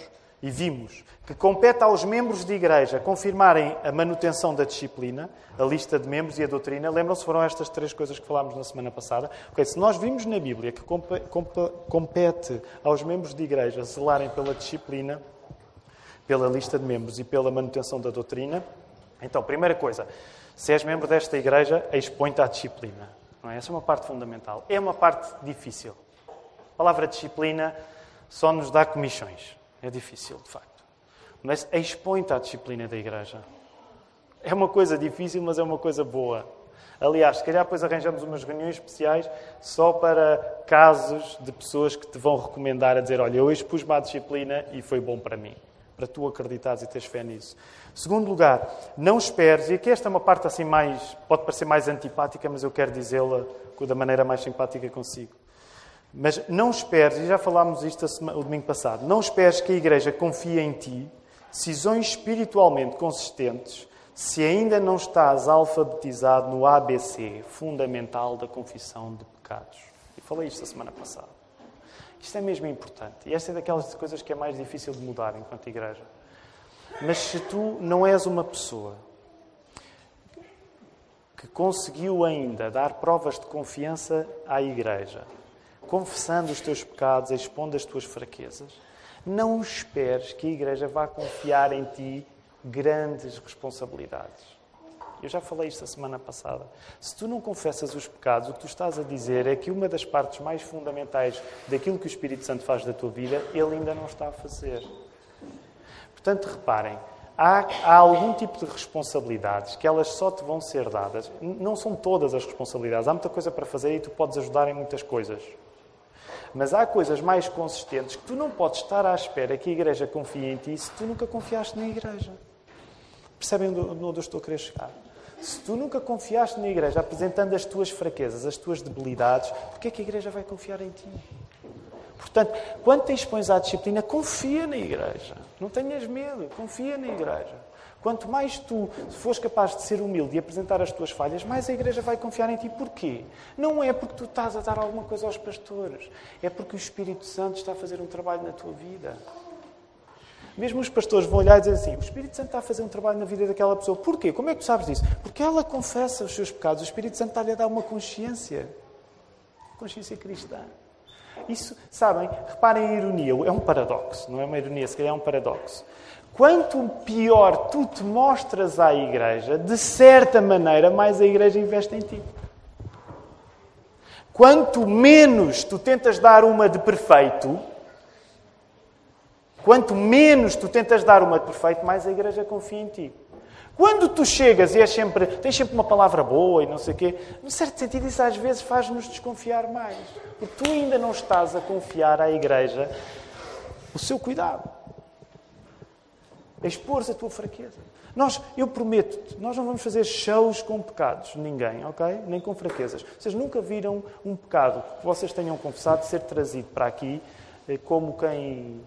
A: e vimos que compete aos membros de igreja confirmarem a manutenção da disciplina, a lista de membros e a doutrina, lembram-se, foram estas três coisas que falámos na semana passada. Okay, se nós vimos na Bíblia que compete aos membros de igreja zelarem pela disciplina, pela lista de membros e pela manutenção da doutrina. Então, primeira coisa, se és membro desta igreja, expõe-te à disciplina. Não é? Essa é uma parte fundamental. É uma parte difícil. A palavra disciplina só nos dá comissões. É difícil, de facto. Mas expõe-te à disciplina da igreja. É uma coisa difícil, mas é uma coisa boa. Aliás, se calhar depois arranjamos umas reuniões especiais só para casos de pessoas que te vão recomendar a dizer: Olha, eu expus-me à disciplina e foi bom para mim para tu acreditares e teres fé nisso. Segundo lugar, não esperes, e aqui esta é uma parte assim mais, pode parecer mais antipática, mas eu quero dizê-la da maneira mais simpática consigo. Mas não esperes, e já falámos isto o domingo passado, não esperes que a Igreja confie em ti decisões espiritualmente consistentes se ainda não estás alfabetizado no ABC fundamental da confissão de pecados. E falei isto a semana passada. Isto é mesmo importante. E esta é daquelas coisas que é mais difícil de mudar enquanto igreja. Mas se tu não és uma pessoa que conseguiu ainda dar provas de confiança à igreja, confessando os teus pecados, expondo as tuas fraquezas, não esperes que a igreja vá confiar em ti grandes responsabilidades. Eu já falei isto a semana passada. Se tu não confessas os pecados, o que tu estás a dizer é que uma das partes mais fundamentais daquilo que o Espírito Santo faz da tua vida, ele ainda não está a fazer. Portanto, reparem, há, há algum tipo de responsabilidades que elas só te vão ser dadas. Não são todas as responsabilidades. Há muita coisa para fazer e tu podes ajudar em muitas coisas. Mas há coisas mais consistentes que tu não podes estar à espera que a igreja confie em ti se tu nunca confiaste na igreja. Percebem onde eu estou a querer chegar? Se tu nunca confiaste na igreja apresentando as tuas fraquezas, as tuas debilidades, porquê é que a igreja vai confiar em ti? Portanto, quando te expões à disciplina, confia na igreja. Não tenhas medo, confia na igreja. Quanto mais tu fores capaz de ser humilde e apresentar as tuas falhas, mais a igreja vai confiar em ti. Porquê? Não é porque tu estás a dar alguma coisa aos pastores. É porque o Espírito Santo está a fazer um trabalho na tua vida. Mesmo os pastores vão olhar e dizer assim: o Espírito Santo está a fazer um trabalho na vida daquela pessoa. Porquê? Como é que tu sabes disso? Porque ela confessa os seus pecados. O Espírito Santo está-lhe a dar uma consciência. Consciência cristã. Isso, sabem, reparem a ironia. É um paradoxo. Não é uma ironia, se calhar é um paradoxo. Quanto pior tu te mostras à igreja, de certa maneira, mais a igreja investe em ti. Quanto menos tu tentas dar uma de perfeito, Quanto menos tu tentas dar uma de perfeito, mais a igreja confia em ti. Quando tu chegas e és sempre, tens sempre uma palavra boa e não sei o quê, num certo sentido isso às vezes faz-nos desconfiar mais. Porque tu ainda não estás a confiar à igreja o seu cuidado. Expor a tua fraqueza. Nós, eu prometo-te, nós não vamos fazer shows com pecados, ninguém, ok? Nem com fraquezas. Vocês nunca viram um pecado que vocês tenham confessado ser trazido para aqui eh, como quem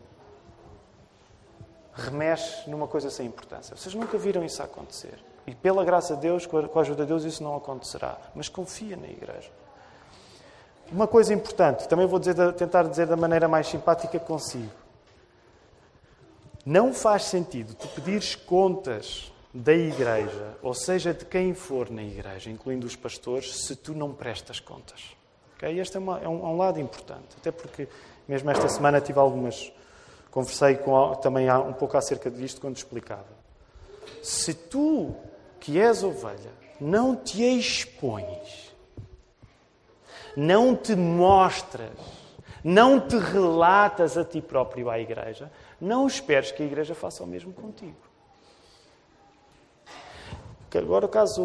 A: remexe numa coisa sem importância. Vocês nunca viram isso acontecer. E pela graça de Deus, com a ajuda de Deus, isso não acontecerá. Mas confia na igreja. Uma coisa importante, também vou dizer, tentar dizer da maneira mais simpática que consigo. Não faz sentido tu pedires contas da igreja, ou seja, de quem for na igreja, incluindo os pastores, se tu não prestas contas. Okay? Este é, uma, é, um, é um lado importante, até porque mesmo esta semana tive algumas Conversei com, também um pouco acerca disto quando explicava. Se tu, que és ovelha, não te expões, não te mostras, não te relatas a ti próprio à igreja, não esperes que a igreja faça o mesmo contigo. Agora, o caso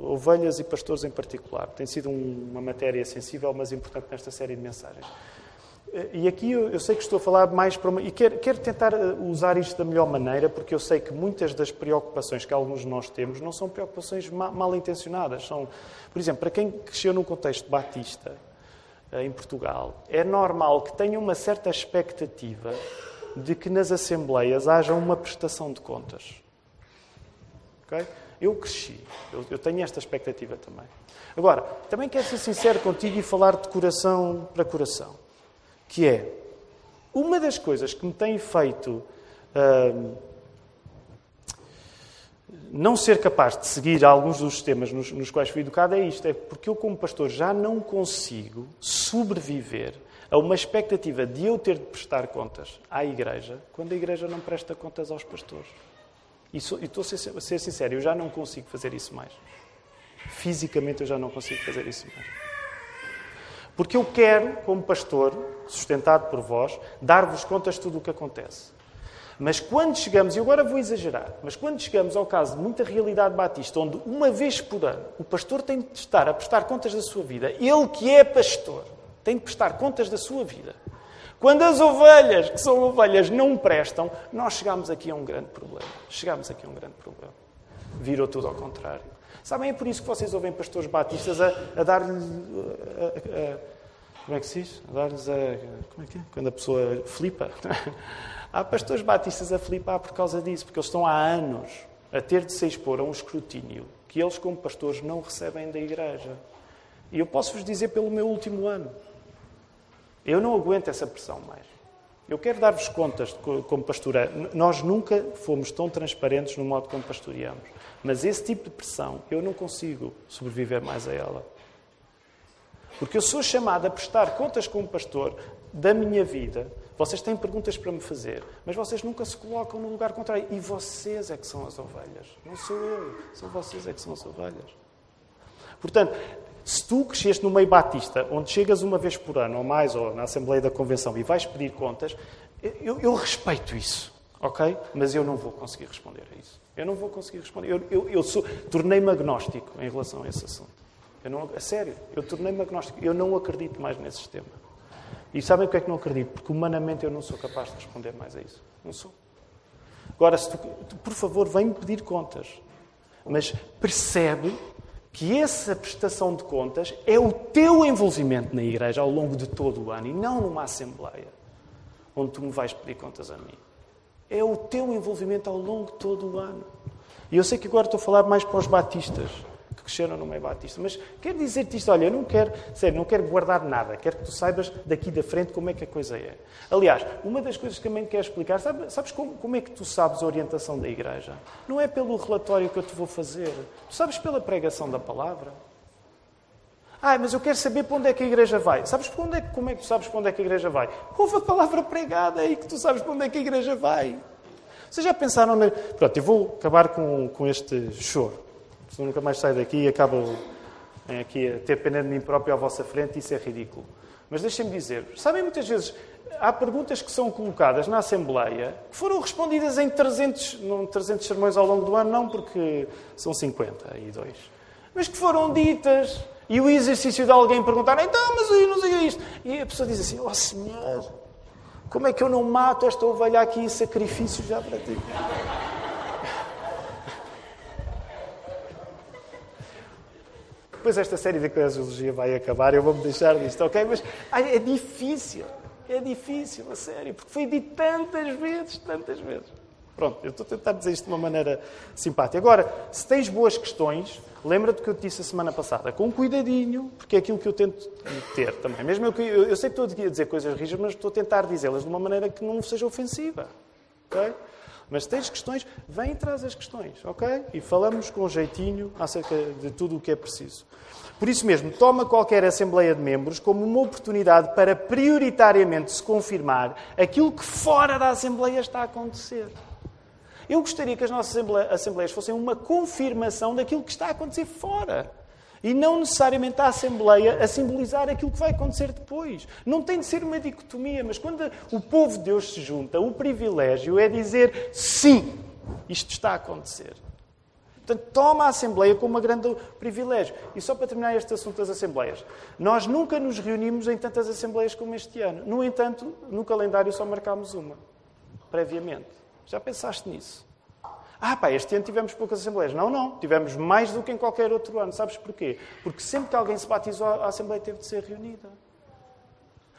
A: ovelhas e pastores em particular, tem sido uma matéria sensível, mas importante nesta série de mensagens. E aqui eu, eu, sei que estou a falar mais para uma. E quero, quero, tentar eh, usar isto da melhor maneira, porque eu sei que muitas das preocupações que alguns de nós temos não são preocupações mal, mal intencionadas. São, por exemplo, para quem cresceu num contexto batista, eh, em Portugal, é normal que tenha uma certa expectativa de que nas assembleias haja uma prestação de contas. Okay? Eu cresci, eu, eu tenho esta expectativa também. Agora, também quero ser sincero contigo e falar de coração para coração que é uma das coisas que me tem feito uh, não ser capaz de seguir alguns dos sistemas nos, nos, quais fui educado é isto, é porque eu como pastor já não consigo sobreviver a uma expectativa de eu ter de prestar contas à igreja quando a igreja não presta contas aos pastores. E, e estou a ser sincero, eu já não consigo fazer isso mais. Fisicamente eu já não consigo fazer isso mais. Porque eu quero, como pastor, sustentado por vós, dar-vos contas de tudo o que acontece. Mas quando chegamos, e agora vou exagerar, mas quando chegamos ao caso de muita realidade batista, onde uma vez por ano o pastor tem de estar a prestar contas da sua vida, ele que é pastor, tem de prestar contas da sua vida. Quando as ovelhas, que são ovelhas, não prestam, nós chegamos aqui a um grande problema. Chegamos aqui a um grande problema. Virou tudo ao contrário. Sabem, é por isso que vocês ouvem pastores batistas a, a dar-lhe. Como é que se diz? A dar-lhes a. Como é que é? Quando a pessoa flipa. Há pastores batistas a flipar por causa disso, porque eles estão há anos a ter de se expor a um escrutínio que eles, como pastores, não recebem da igreja. E eu posso vos dizer pelo meu último ano. Eu não aguento essa pressão mais. Eu quero dar-vos contas como pastora. Nós nunca fomos tão transparentes no modo como pastoreamos. Mas esse tipo de pressão, eu não consigo sobreviver mais a ela. Porque eu sou chamado a prestar contas como pastor da minha vida. Vocês têm perguntas para me fazer, mas vocês nunca se colocam no lugar contrário. E vocês é que são as ovelhas. Não sou eu. São vocês é que são as ovelhas. Portanto, se tu cresceste no meio batista, onde chegas uma vez por ano ou mais, ou na Assembleia da Convenção, e vais pedir contas, eu, eu respeito isso, ok? Mas eu não vou conseguir responder a isso. Eu não vou conseguir responder. Eu, eu, eu sou, tornei-me agnóstico em relação a esse assunto. Eu não, a sério, eu tornei-me agnóstico. Eu não acredito mais nesse sistema. E sabem que é que não acredito? Porque humanamente eu não sou capaz de responder mais a isso. Não sou. Agora, se tu, por favor, vem-me pedir contas. Mas percebe que essa prestação de contas é o teu envolvimento na igreja ao longo de todo o ano e não numa assembleia onde tu me vais pedir contas a mim. É o teu envolvimento ao longo de todo o ano. E eu sei que agora estou a falar mais para os batistas cresceram no meio batista. Mas quero dizer-te isto, olha, eu não quero, sério, não quero guardar nada, quero que tu saibas daqui da frente como é que a coisa é. Aliás, uma das coisas que também quero explicar, sabes, sabes como, como, é que tu sabes a orientação da igreja? Não é pelo relatório que eu te vou fazer, tu sabes pela pregação da palavra. Ah, mas eu quero saber para onde é que a igreja vai. Sabes para onde é, como é que tu sabes para onde é que a igreja vai? Houve a palavra pregada aí que tu sabes para onde é que a igreja vai. Vocês já pensaram na... Pronto, eu vou acabar com, com este choro. Se nunca mais saio daqui e acabo aqui a ter pena de mim próprio à vossa frente, isso é ridículo. Mas deixem-me dizer, sabem muitas vezes, há perguntas que são colocadas na Assembleia que foram respondidas em 300, não 300 sermões ao longo do ano, não porque são 52, mas que foram ditas. E o exercício de alguém perguntar, então, mas eu não sei isto. E a pessoa diz assim, ó oh, Senhor, como é que eu não mato esta ovelha aqui em sacrifício já para ti? Depois esta série de eclesiologia vai acabar, eu vou-me deixar disto, ok? Mas ai, é difícil, é difícil, a sério, porque foi dito tantas vezes, tantas vezes. Pronto, eu estou a tentar dizer isto de uma maneira simpática. Agora, se tens boas questões, lembra-te que eu te disse a semana passada, com cuidadinho, porque é aquilo que eu tento ter também. Mesmo eu, eu, sei que estou a dizer coisas rijas, mas estou a tentar dizê-las de uma maneira que não seja ofensiva. ok? Mas se tens questões, vem traz as questões, ok? E falamos com jeitinho acerca de tudo o que é preciso. Por isso mesmo, toma qualquer Assembleia de Membros como uma oportunidade para prioritariamente se confirmar aquilo que fora da Assembleia está a acontecer. Eu gostaria que as nossas Assembleias fossem uma confirmação daquilo que está a acontecer fora. E não necessariamente a Assembleia a simbolizar aquilo que vai acontecer depois. Não tem de ser uma dicotomia, mas quando o povo de Deus se junta, o privilégio é dizer sim, isto está a acontecer. Portanto, toma a Assembleia como um grande privilégio. E só para terminar este assunto das Assembleias. Nós nunca nos reunimos em tantas Assembleias como este ano. No entanto, no calendário só marcámos uma, previamente. Já pensaste nisso? Ah, pá, este ano tivemos poucas assembleias. Não, não. Tivemos mais do que em qualquer outro ano. Sabes porquê? Porque sempre que alguém se batizou, a assembleia teve de ser reunida.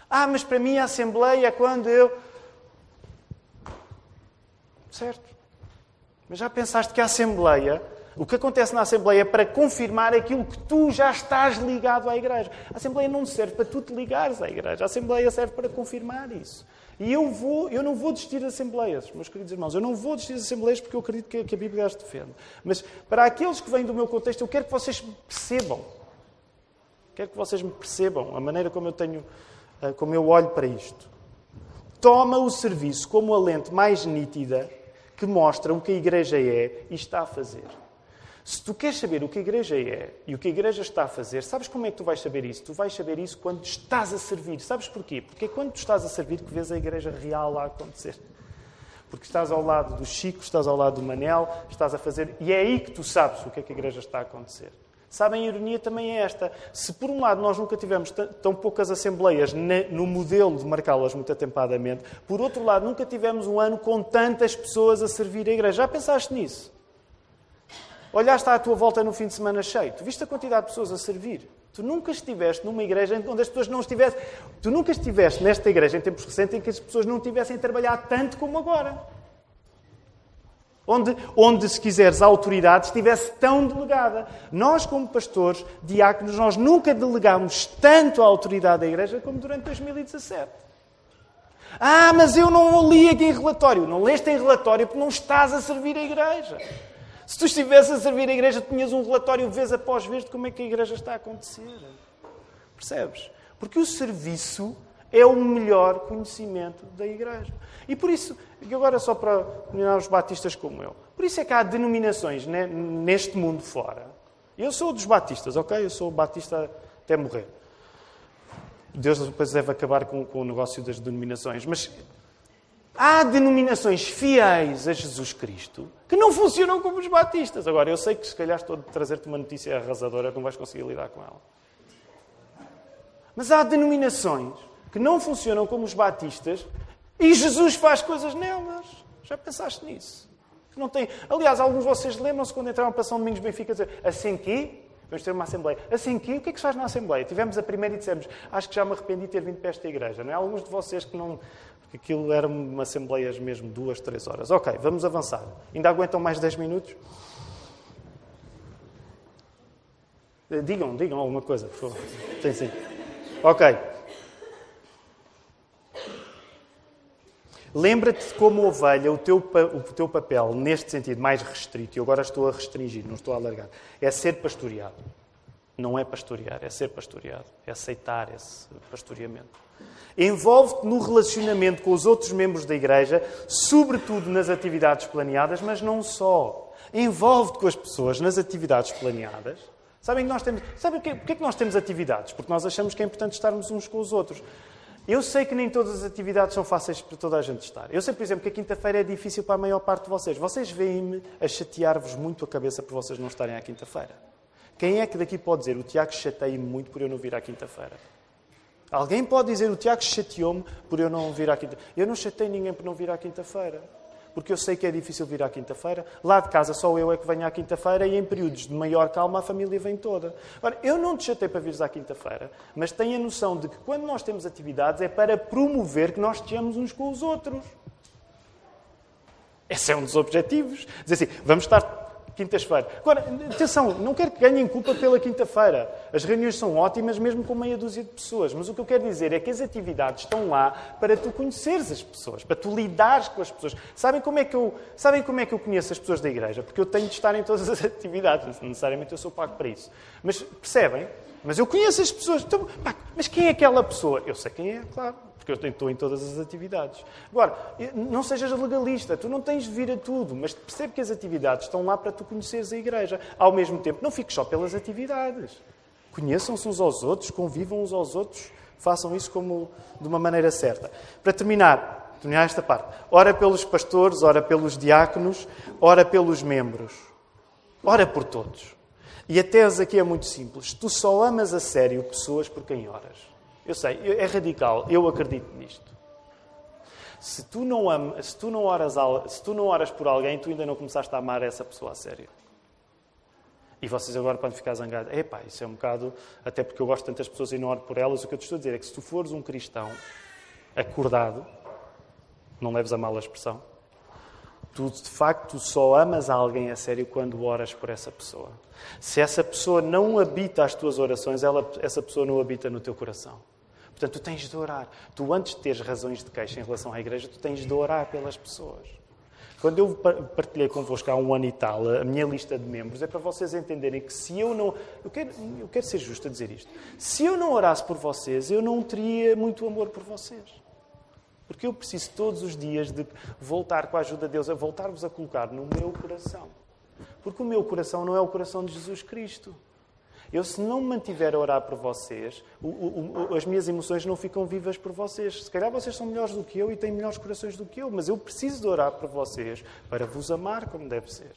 A: Ah, mas para mim a assembleia é quando eu. Certo. Mas já pensaste que a assembleia, o que acontece na assembleia é para confirmar aquilo que tu já estás ligado à igreja. A assembleia não serve para tu te ligares à igreja. A assembleia serve para confirmar isso. E eu, vou, eu não vou desistir das Assembleias, meus queridos irmãos. Eu não vou desistir das Assembleias porque eu acredito que, a Bíblia as defende. Mas para aqueles que vêm do meu contexto, eu quero que vocês percebam. Quero que vocês me percebam a maneira como eu tenho, eh, como eu olho para isto. Toma o serviço como a lente mais nítida que mostra o que a igreja é e está a fazer. Se tu queres saber o que a igreja é e o que a igreja está a fazer, sabes como é que tu vais saber isso? Tu vais saber isso quando estás a servir. Sabes porquê? Porque é quando tu estás a servir que vês a igreja real lá acontecer. Porque estás ao lado do Chico, estás ao lado do Manel, estás a fazer. E é aí que tu sabes o que é que a igreja está a acontecer. Sabem, a ironia também é esta. Se por um lado nós nunca tivemos tão poucas assembleias no modelo de marcá-las muito atempadamente, por outro lado nunca tivemos um ano com tantas pessoas a servir a igreja. Já pensaste nisso? Olhaste à tua volta no fim de semana cheio, tu viste a quantidade de pessoas a servir. Tu nunca estiveste numa igreja onde as pessoas não estivessem. Tu nunca estiveste nesta igreja em tempos recentes em que as pessoas não tivessem trabalhado tanto como agora. Onde, onde, se quiseres, a autoridade estivesse tão delegada. Nós, como pastores, diáconos, nós nunca delegámos tanto a autoridade da igreja como durante 2017. Ah, mas eu não li aqui em relatório. Não leste em relatório porque não estás a servir a igreja. Se tu estivesse a servir a igreja, tinhas um relatório vez após vez de como é que a igreja está a acontecer. Percebes? Porque o serviço é o melhor conhecimento da igreja. E por isso, agora só para terminar os batistas como eu, por isso é que há denominações neste mundo fora. Eu sou dos batistas, ok? Eu sou batista até morrer. Deus depois deve acabar com, com o negócio das denominações. Mas Há denominações fiéis a Jesus Cristo que não funcionam como os batistas. Agora, eu sei que se calhar estou a trazer-te uma notícia arrasadora não vais conseguir lidar com ela. Mas há denominações que não funcionam como os batistas e Jesus faz coisas nelas. Já pensaste nisso? Não tem... Aliás, alguns de vocês lembram-se quando entraram para São Domingos Benfica dizer assim que vamos ter uma Assembleia. Assim que o que é que se faz na Assembleia? Tivemos a primeira e dissemos acho que já me arrependi de ter vindo para esta igreja. Não é? Alguns de vocês que não porque aquilo eram uma assembleias mesmo duas, três horas. Ok, vamos avançar. Ainda aguentam mais dez minutos? Eh, digam, digam alguma coisa, por favor. Sim, sim. Ok. Lembra-te como ovelha, o teu, o teu papel, neste sentido mais restrito, e agora estou a restringir, não estou a alargar, é ser pastoreado. Não é pastorear, é ser pastoreado. É aceitar esse pastoreamento. Envolve-te no relacionamento com os outros membros da igreja, sobretudo nas atividades planeadas, mas não só. Envolve-te com as pessoas nas atividades planeadas. Sabem que nós temos. Sabem porquê, porquê que nós temos atividades? Porque nós achamos que é importante estarmos uns com os outros. Eu sei que nem todas as atividades são fáceis para toda a gente estar. Eu sei, por exemplo, que a quinta-feira é difícil para a maior parte de vocês. Vocês veem-me a chatear-vos muito a cabeça por vocês não estarem à quinta-feira. Quem é que daqui pode dizer o Tiago chateia-me muito por eu não vir à quinta-feira? Alguém pode dizer o Tiago chateou-me por eu não vir à quinta-feira? Eu não chatei ninguém por não vir à quinta-feira porque eu sei que é difícil vir à quinta-feira. Lá de casa só eu é que venho à quinta-feira e em períodos de maior calma a família vem toda. Eu não te chatei para vires à quinta-feira, mas tenho a noção de que quando nós temos atividades é para promover que nós estejamos uns com os outros. Esse é um dos objetivos. Dizer assim, vamos estar quintas-feiras. Agora, atenção, não quero que ganhem culpa pela quinta-feira. As reuniões são ótimas, mesmo com meia dúzia de pessoas. Mas o que eu quero dizer é que as atividades estão lá para tu conheceres as pessoas, para tu lidares com as pessoas. Sabem como é que eu, sabem como é que eu conheço as pessoas da igreja? Porque eu tenho de estar em todas as atividades. Necessariamente eu sou pago para isso. Mas percebem? Mas eu conheço as pessoas. Então, pá, mas quem é aquela pessoa? Eu sei quem é, claro porque eu estou em todas as atividades. Agora, não sejas legalista, tu não tens de vir a tudo, mas percebe que as atividades estão lá para tu conheceres a igreja. Ao mesmo tempo, não fiques só pelas atividades. Conheçam-se uns aos outros, convivam uns aos outros, façam isso como de uma maneira certa. Para terminar, terminar esta parte, ora pelos pastores, ora pelos diáconos, ora pelos membros. Ora por todos. E a tese aqui é muito simples. Tu só amas a sério pessoas por quem oras. Eu sei, é radical, eu acredito nisto. Se tu não, ama, se tu não, oras, se tu não oras por alguém, tu ainda não começaste a amar essa pessoa a sério. E vocês agora podem ficar zangados. Epá, isso é um bocado... Até porque eu gosto de tantas pessoas e não oro por elas. O que eu te estou a dizer é que se tu fores um cristão acordado, não leves a mal a expressão, tu de facto só amas alguém a sério quando oras por essa pessoa. Se essa pessoa não habita as tuas orações, ela, essa pessoa não habita no teu coração. Portanto, tu tens de orar. Tu, antes de teres razões de queixa em relação à igreja, tu tens de orar pelas pessoas. Quando eu partilhei convosco há um ano e tal a minha lista de membros, é para vocês entenderem que se eu não. Eu quero, eu quero ser justo a dizer isto. Se eu não orasse por vocês, eu não teria muito amor por vocês. Porque eu preciso todos os dias de voltar com a ajuda de Deus, a voltar-vos a colocar no meu coração. Porque o meu coração não é o coração de Jesus Cristo. Eu, se não me mantiver a orar por vocês, o, o, o, as minhas emoções não ficam vivas por vocês. Se calhar vocês são melhores do que eu e têm melhores corações do que eu, mas eu preciso de orar por vocês para vos amar como deve ser.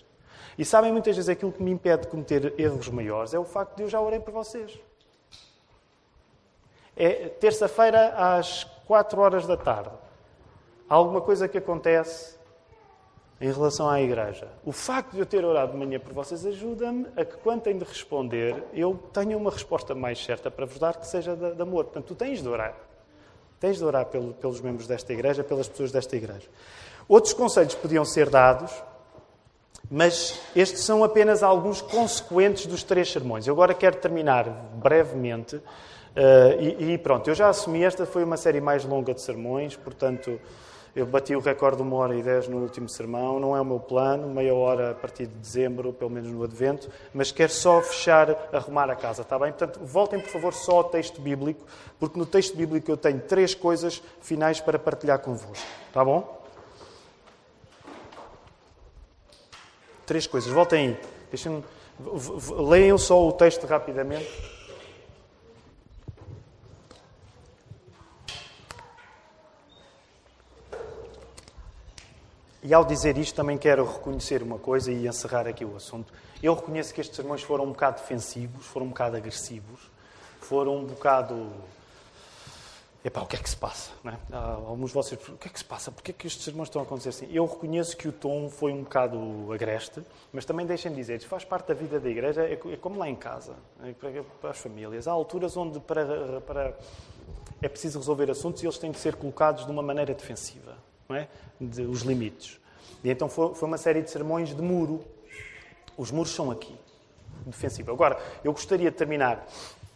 A: E sabem, muitas vezes aquilo que me impede de cometer erros maiores é o facto de eu já orei por vocês. É terça-feira às 4 horas da tarde. Há alguma coisa que acontece em relação à igreja. O facto de eu ter orado de manhã por vocês ajuda-me a que, quando tenho de responder, eu tenha uma resposta mais certa para vos dar que seja de, de amor. Portanto, tu tens de orar. Tens de orar pelo, pelos membros desta igreja, pelas pessoas desta igreja. Outros conselhos podiam ser dados, mas estes são apenas alguns consequentes dos três sermões. Eu agora quero terminar brevemente. Uh, e, e pronto, eu já assumi, esta foi uma série mais longa de sermões, portanto. Eu bati o recorde de uma hora e dez no último sermão. Não é o meu plano, meia hora a partir de dezembro, pelo menos no Advento, mas quero só fechar, arrumar a casa, está bem? Portanto, voltem, por favor, só ao texto bíblico, porque no texto bíblico eu tenho três coisas finais para partilhar convosco. Está bom? Três coisas. Voltem aí. Deixem Leiam só o texto rapidamente. E ao dizer isto, também quero reconhecer uma coisa e encerrar aqui o assunto. Eu reconheço que estes sermões foram um bocado defensivos, foram um bocado agressivos, foram um bocado. Epá, o que é que se passa? Não é? Alguns de vocês, o que é que se passa? Porquê é que estes sermões estão a acontecer assim? Eu reconheço que o tom foi um bocado agreste, mas também deixem-me dizer, isto faz parte da vida da igreja, é, é como lá em casa, é para as famílias. Há alturas onde para, para, é preciso resolver assuntos e eles têm que ser colocados de uma maneira defensiva não é? de, os limites. E então foi, foi uma série de sermões de muro. Os muros são aqui, defensivo. Agora, eu gostaria de terminar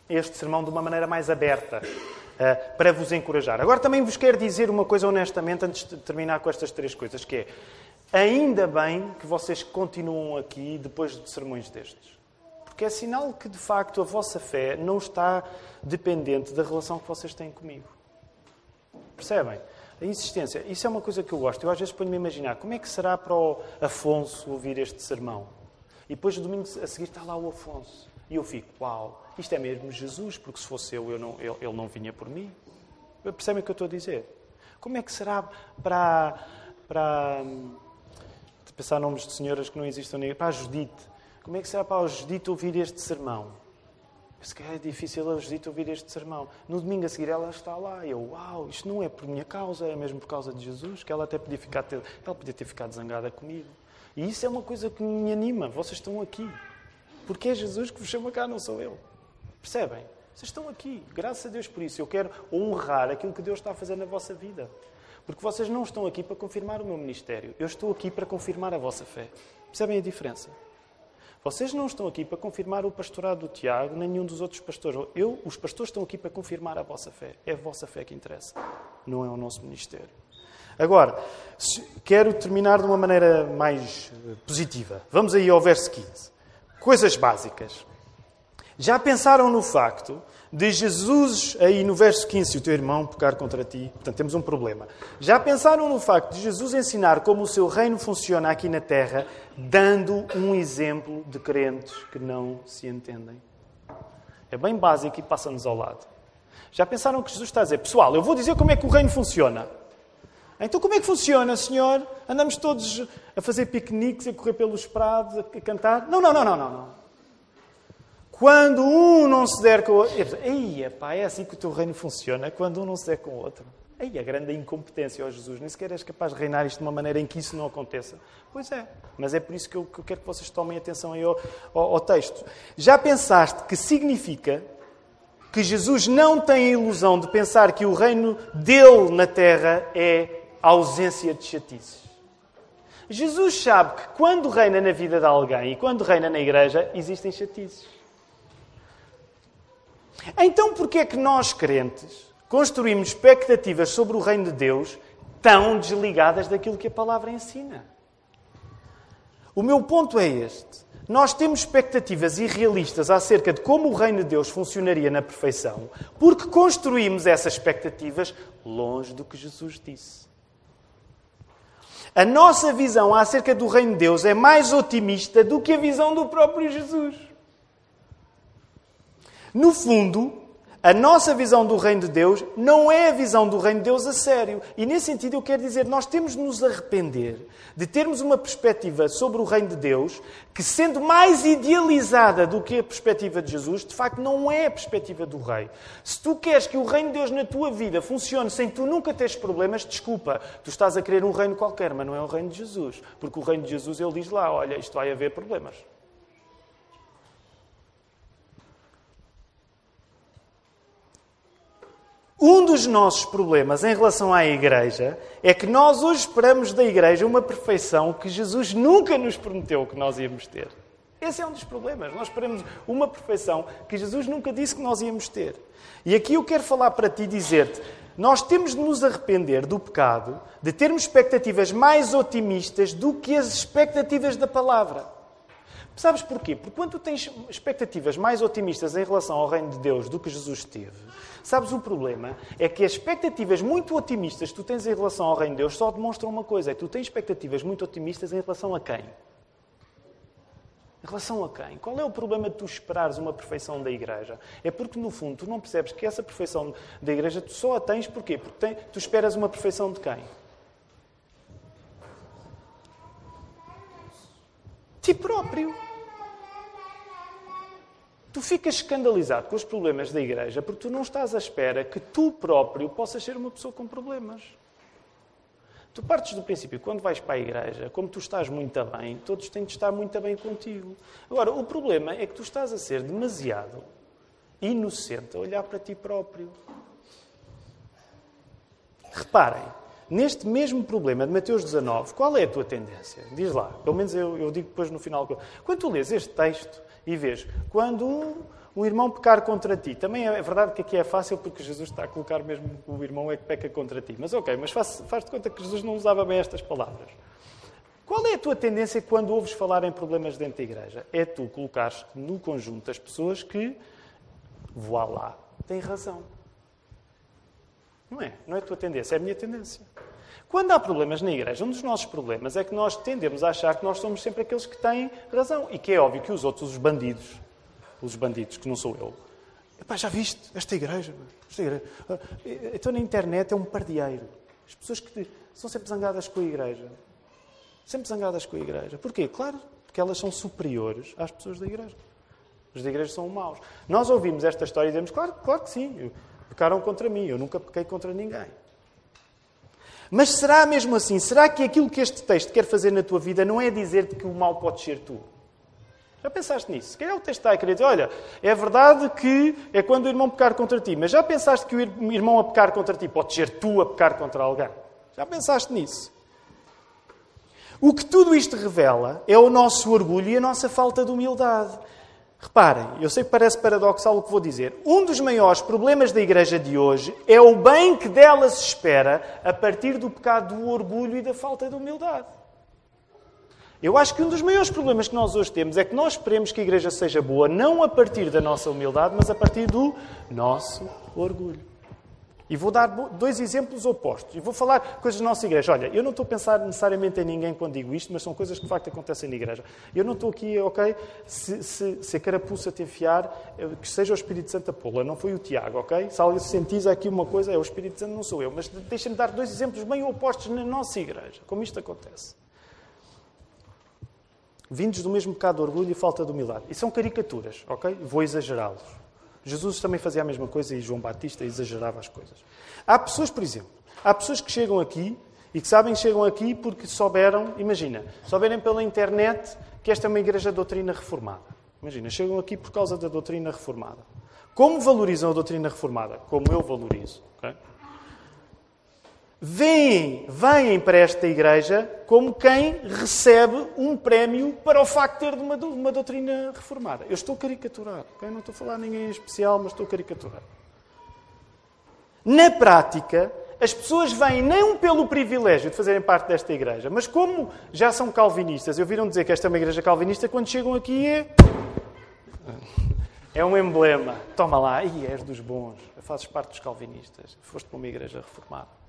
A: este sermão de uma maneira mais aberta, uh, para vos encorajar. Agora também vos quero dizer uma coisa honestamente, antes de terminar com estas três coisas, que é, ainda bem que vocês continuam aqui depois de sermões destes. Porque é sinal que, de facto, a vossa fé não está dependente da relação que vocês têm comigo. Percebem? A insistência, isso é uma coisa que eu gosto. Eu às vezes ponho-me a imaginar como é que será para o Afonso ouvir este sermão. E depois, domingo a seguir, está lá o Afonso. E eu fico, uau, isto é mesmo Jesus, porque se fosse eu, eu não, ele, ele não vinha por mim. Percebem o que eu estou a dizer? Como é que será para. para de pensar nomes de senhoras que não existem, para a Judite. Como é que será para a Judite ouvir este sermão? Se calhar é difícil a Judite ouvir este sermão. No domingo a seguir ela está lá. E eu, uau, isto não é por minha causa, é mesmo por causa de Jesus, que ela até podia, ficar, ela podia ter ficado zangada comigo. E isso é uma coisa que me anima. Vocês estão aqui. Porque é Jesus que vos chama cá, não sou eu. Percebem? Vocês estão aqui. Graças a Deus por isso. Eu quero honrar aquilo que Deus está a fazer na vossa vida. Porque vocês não estão aqui para confirmar o meu ministério. Eu estou aqui para confirmar a vossa fé. Percebem a diferença? Vocês não estão aqui para confirmar o pastorado do Tiago, nem nenhum dos outros pastores. Eu, os pastores estão aqui para confirmar a vossa fé. É a vossa fé que interessa, não é o nosso ministério. Agora, quero terminar de uma maneira mais eh, positiva. Vamos aí ao verso 15. Coisas básicas. Já pensaram no facto de Jesus, aí no verso 15, se o teu irmão pecar contra ti, portanto temos um problema. Já pensaram no facto de Jesus ensinar como o seu reino funciona aqui na terra, dando um exemplo de crentes que não se entendem? É bem básico e passa-nos ao lado. Já pensaram que Jesus está a dizer, pessoal, eu vou dizer como é que o reino funciona. Então como é que funciona, Senhor? Andamos todos a fazer piqueniques, a correr pelos prados, a cantar? Não, não, não, não, não. Quando um não se der com o outro. Ei, pá, é assim que o teu reino funciona, quando um não se der com o outro. Ei, a grande incompetência, ó Jesus, nem sequer és capaz de reinar isto de uma maneira em que isso não aconteça. Pois é, mas é por isso que eu, que eu quero que vocês tomem atenção aí ao, ao, ao texto. Já pensaste que significa que Jesus não tem a ilusão de pensar que o reino dele na terra é a ausência de chatices? Jesus sabe que quando reina na vida de alguém e quando reina na igreja, existem chatices. Então, por que é que nós, crentes, construímos expectativas sobre o reino de Deus tão desligadas daquilo que a palavra ensina? O meu ponto é este. Nós temos expectativas irrealistas acerca de como o reino de Deus funcionaria na perfeição, porque construímos essas expectativas longe do que Jesus disse. A nossa visão acerca do reino de Deus é mais otimista do que a visão do próprio Jesus. No fundo, a nossa visão do reino de Deus não é a visão do reino de Deus a sério. E nesse sentido eu quero dizer, nós temos de nos arrepender de termos uma perspectiva sobre o reino de Deus que, sendo mais idealizada do que a perspectiva de Jesus, de facto não é a perspectiva do rei. Se tu queres que o reino de Deus na tua vida funcione sem tu nunca teres problemas, desculpa, tu estás a querer um reino qualquer, mas não é o reino de Jesus. Porque o reino de Jesus, ele diz lá, olha, isto vai haver problemas. Um dos nossos problemas em relação à Igreja é que nós hoje esperamos da Igreja uma perfeição que Jesus nunca nos prometeu que nós íamos ter. Esse é um dos problemas. Nós esperamos uma perfeição que Jesus nunca disse que nós íamos ter. E aqui eu quero falar para ti e dizer-te: nós temos de nos arrepender do pecado, de termos expectativas mais otimistas do que as expectativas da palavra. Sabes porquê? Porque quando tu tens expectativas mais otimistas em relação ao reino de Deus do que Jesus teve, Sabes o problema? É que as expectativas muito otimistas que tu tens em relação ao Reino de Deus só demonstram uma coisa: é que tu tens expectativas muito otimistas em relação a quem? Em relação a quem? Qual é o problema de tu esperares uma perfeição da igreja? É porque, no fundo, tu não percebes que essa perfeição da igreja tu só a tens porquê? Porque tu esperas uma perfeição de quem? Ti próprio. Tu ficas escandalizado com os problemas da igreja porque tu não estás à espera que tu próprio possas ser uma pessoa com problemas. Tu partes do princípio, quando vais para a igreja, como tu estás muito bem, todos têm de estar muito bem contigo. Agora, o problema é que tu estás a ser demasiado inocente a olhar para ti próprio. Reparem, neste mesmo problema de Mateus 19, qual é a tua tendência? Diz lá, pelo menos eu, eu digo depois no final. Quando tu lês este texto, e vês, quando um, um irmão pecar contra ti, também é verdade que aqui é fácil porque Jesus está a colocar mesmo o irmão é que peca contra ti. Mas ok, mas faz, faz de conta que Jesus não usava bem estas palavras. Qual é a tua tendência quando ouves falar em problemas dentro da igreja? É tu colocares no conjunto das pessoas que, voilá, têm razão. Não é? Não é a tua tendência, é a minha tendência. Quando há problemas na igreja, um dos nossos problemas é que nós tendemos a achar que nós somos sempre aqueles que têm razão. E que é óbvio que os outros, os bandidos, os bandidos, que não sou eu, Epá, já viste esta igreja? esta igreja? Ah, então na internet é um pardieiro. As pessoas que são sempre zangadas com a igreja. Sempre zangadas com a igreja. Porquê? Claro, porque elas são superiores às pessoas da igreja. Os da igreja são maus. Nós ouvimos esta história e dizemos, claro, claro que sim, pecaram contra mim, eu nunca pequei contra ninguém. Mas será mesmo assim? Será que aquilo que este texto quer fazer na tua vida não é dizer-te que o mal pode ser tu? Já pensaste nisso? Se calhar o texto está a querer dizer, olha, é verdade que é quando o irmão pecar contra ti, mas já pensaste que o irmão a pecar contra ti pode ser tu a pecar contra alguém? Já pensaste nisso? O que tudo isto revela é o nosso orgulho e a nossa falta de humildade. Reparem, eu sei que parece paradoxal o que vou dizer. Um dos maiores problemas da igreja de hoje é o bem que dela se espera a partir do pecado do orgulho e da falta de humildade. Eu acho que um dos maiores problemas que nós hoje temos é que nós esperemos que a igreja seja boa não a partir da nossa humildade, mas a partir do nosso orgulho. E vou dar dois exemplos opostos. E vou falar coisas da nossa igreja. Olha, eu não estou a pensar necessariamente em ninguém quando digo isto, mas são coisas que de facto acontecem na igreja. Eu não estou aqui, ok? Se, se, se a carapuça te enfiar, eh, que seja o Espírito Santo a pô-la, não foi o Tiago, ok? Se alguém sentiza aqui uma coisa, é o Espírito Santo, não sou eu. Mas deixem-me dar dois exemplos bem opostos na nossa igreja, como isto acontece. Vindos do mesmo pecado de orgulho e falta de humildade. E são caricaturas, ok? Vou exagerá-los. Jesus também fazia a mesma coisa e João Batista exagerava as coisas. Há pessoas, por exemplo, há pessoas que chegam aqui e que sabem que chegam aqui porque souberam, imagina, souberem pela internet que esta é uma igreja de doutrina reformada. Imagina, chegam aqui por causa da doutrina reformada. Como valorizam a doutrina reformada? Como eu valorizo. Okay? vêm, para esta igreja como quem recebe um prémio para o facto de ter uma, uma doutrina reformada. Eu estou a caricaturar, okay? não estou a falar ninguém em especial, mas estou a caricaturar. Na prática, as pessoas vêm não pelo privilégio de fazerem parte desta igreja, mas como já são calvinistas, e ouviram dizer que esta é uma igreja calvinista, quando chegam aqui é. É um emblema. Toma lá, e és dos bons, fazes parte dos calvinistas, foste para uma igreja reformada.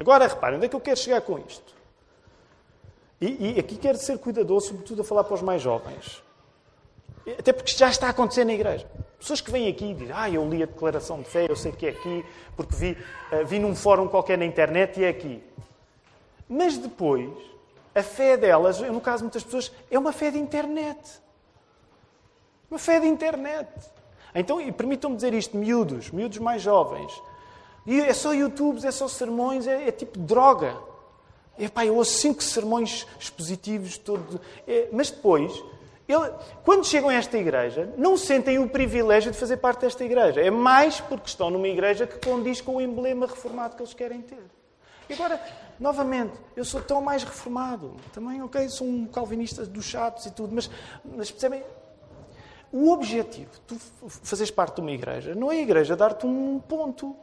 A: Agora, reparem, onde é que eu quero chegar com isto? E, e aqui quero ser cuidadoso, sobretudo a falar para os mais jovens. Até porque já está a acontecer na igreja. Pessoas que vêm aqui e dizem, ah, eu li a declaração de fé, eu sei que é aqui, porque vi, uh, vi num fórum qualquer na internet e é aqui. Mas depois, a fé delas, no caso de muitas pessoas, é uma fé de internet. Uma fé de internet. Então, e permitam-me dizer isto, miúdos, miúdos mais jovens. E é só YouTubes, é só sermões, é, é tipo droga. Epá, eu ouço cinco sermões expositivos, todo... É, mas depois, ele, quando chegam a esta igreja, não sentem o privilégio de fazer parte desta igreja. É mais porque estão numa igreja que condiz com o emblema reformado que eles querem ter. E agora, novamente, eu sou tão mais reformado. Também, ok, sou um calvinista dos chatos e tudo, mas, mas percebem? O objetivo de tu fazeres parte de uma igreja não é a igreja dar-te um ponto.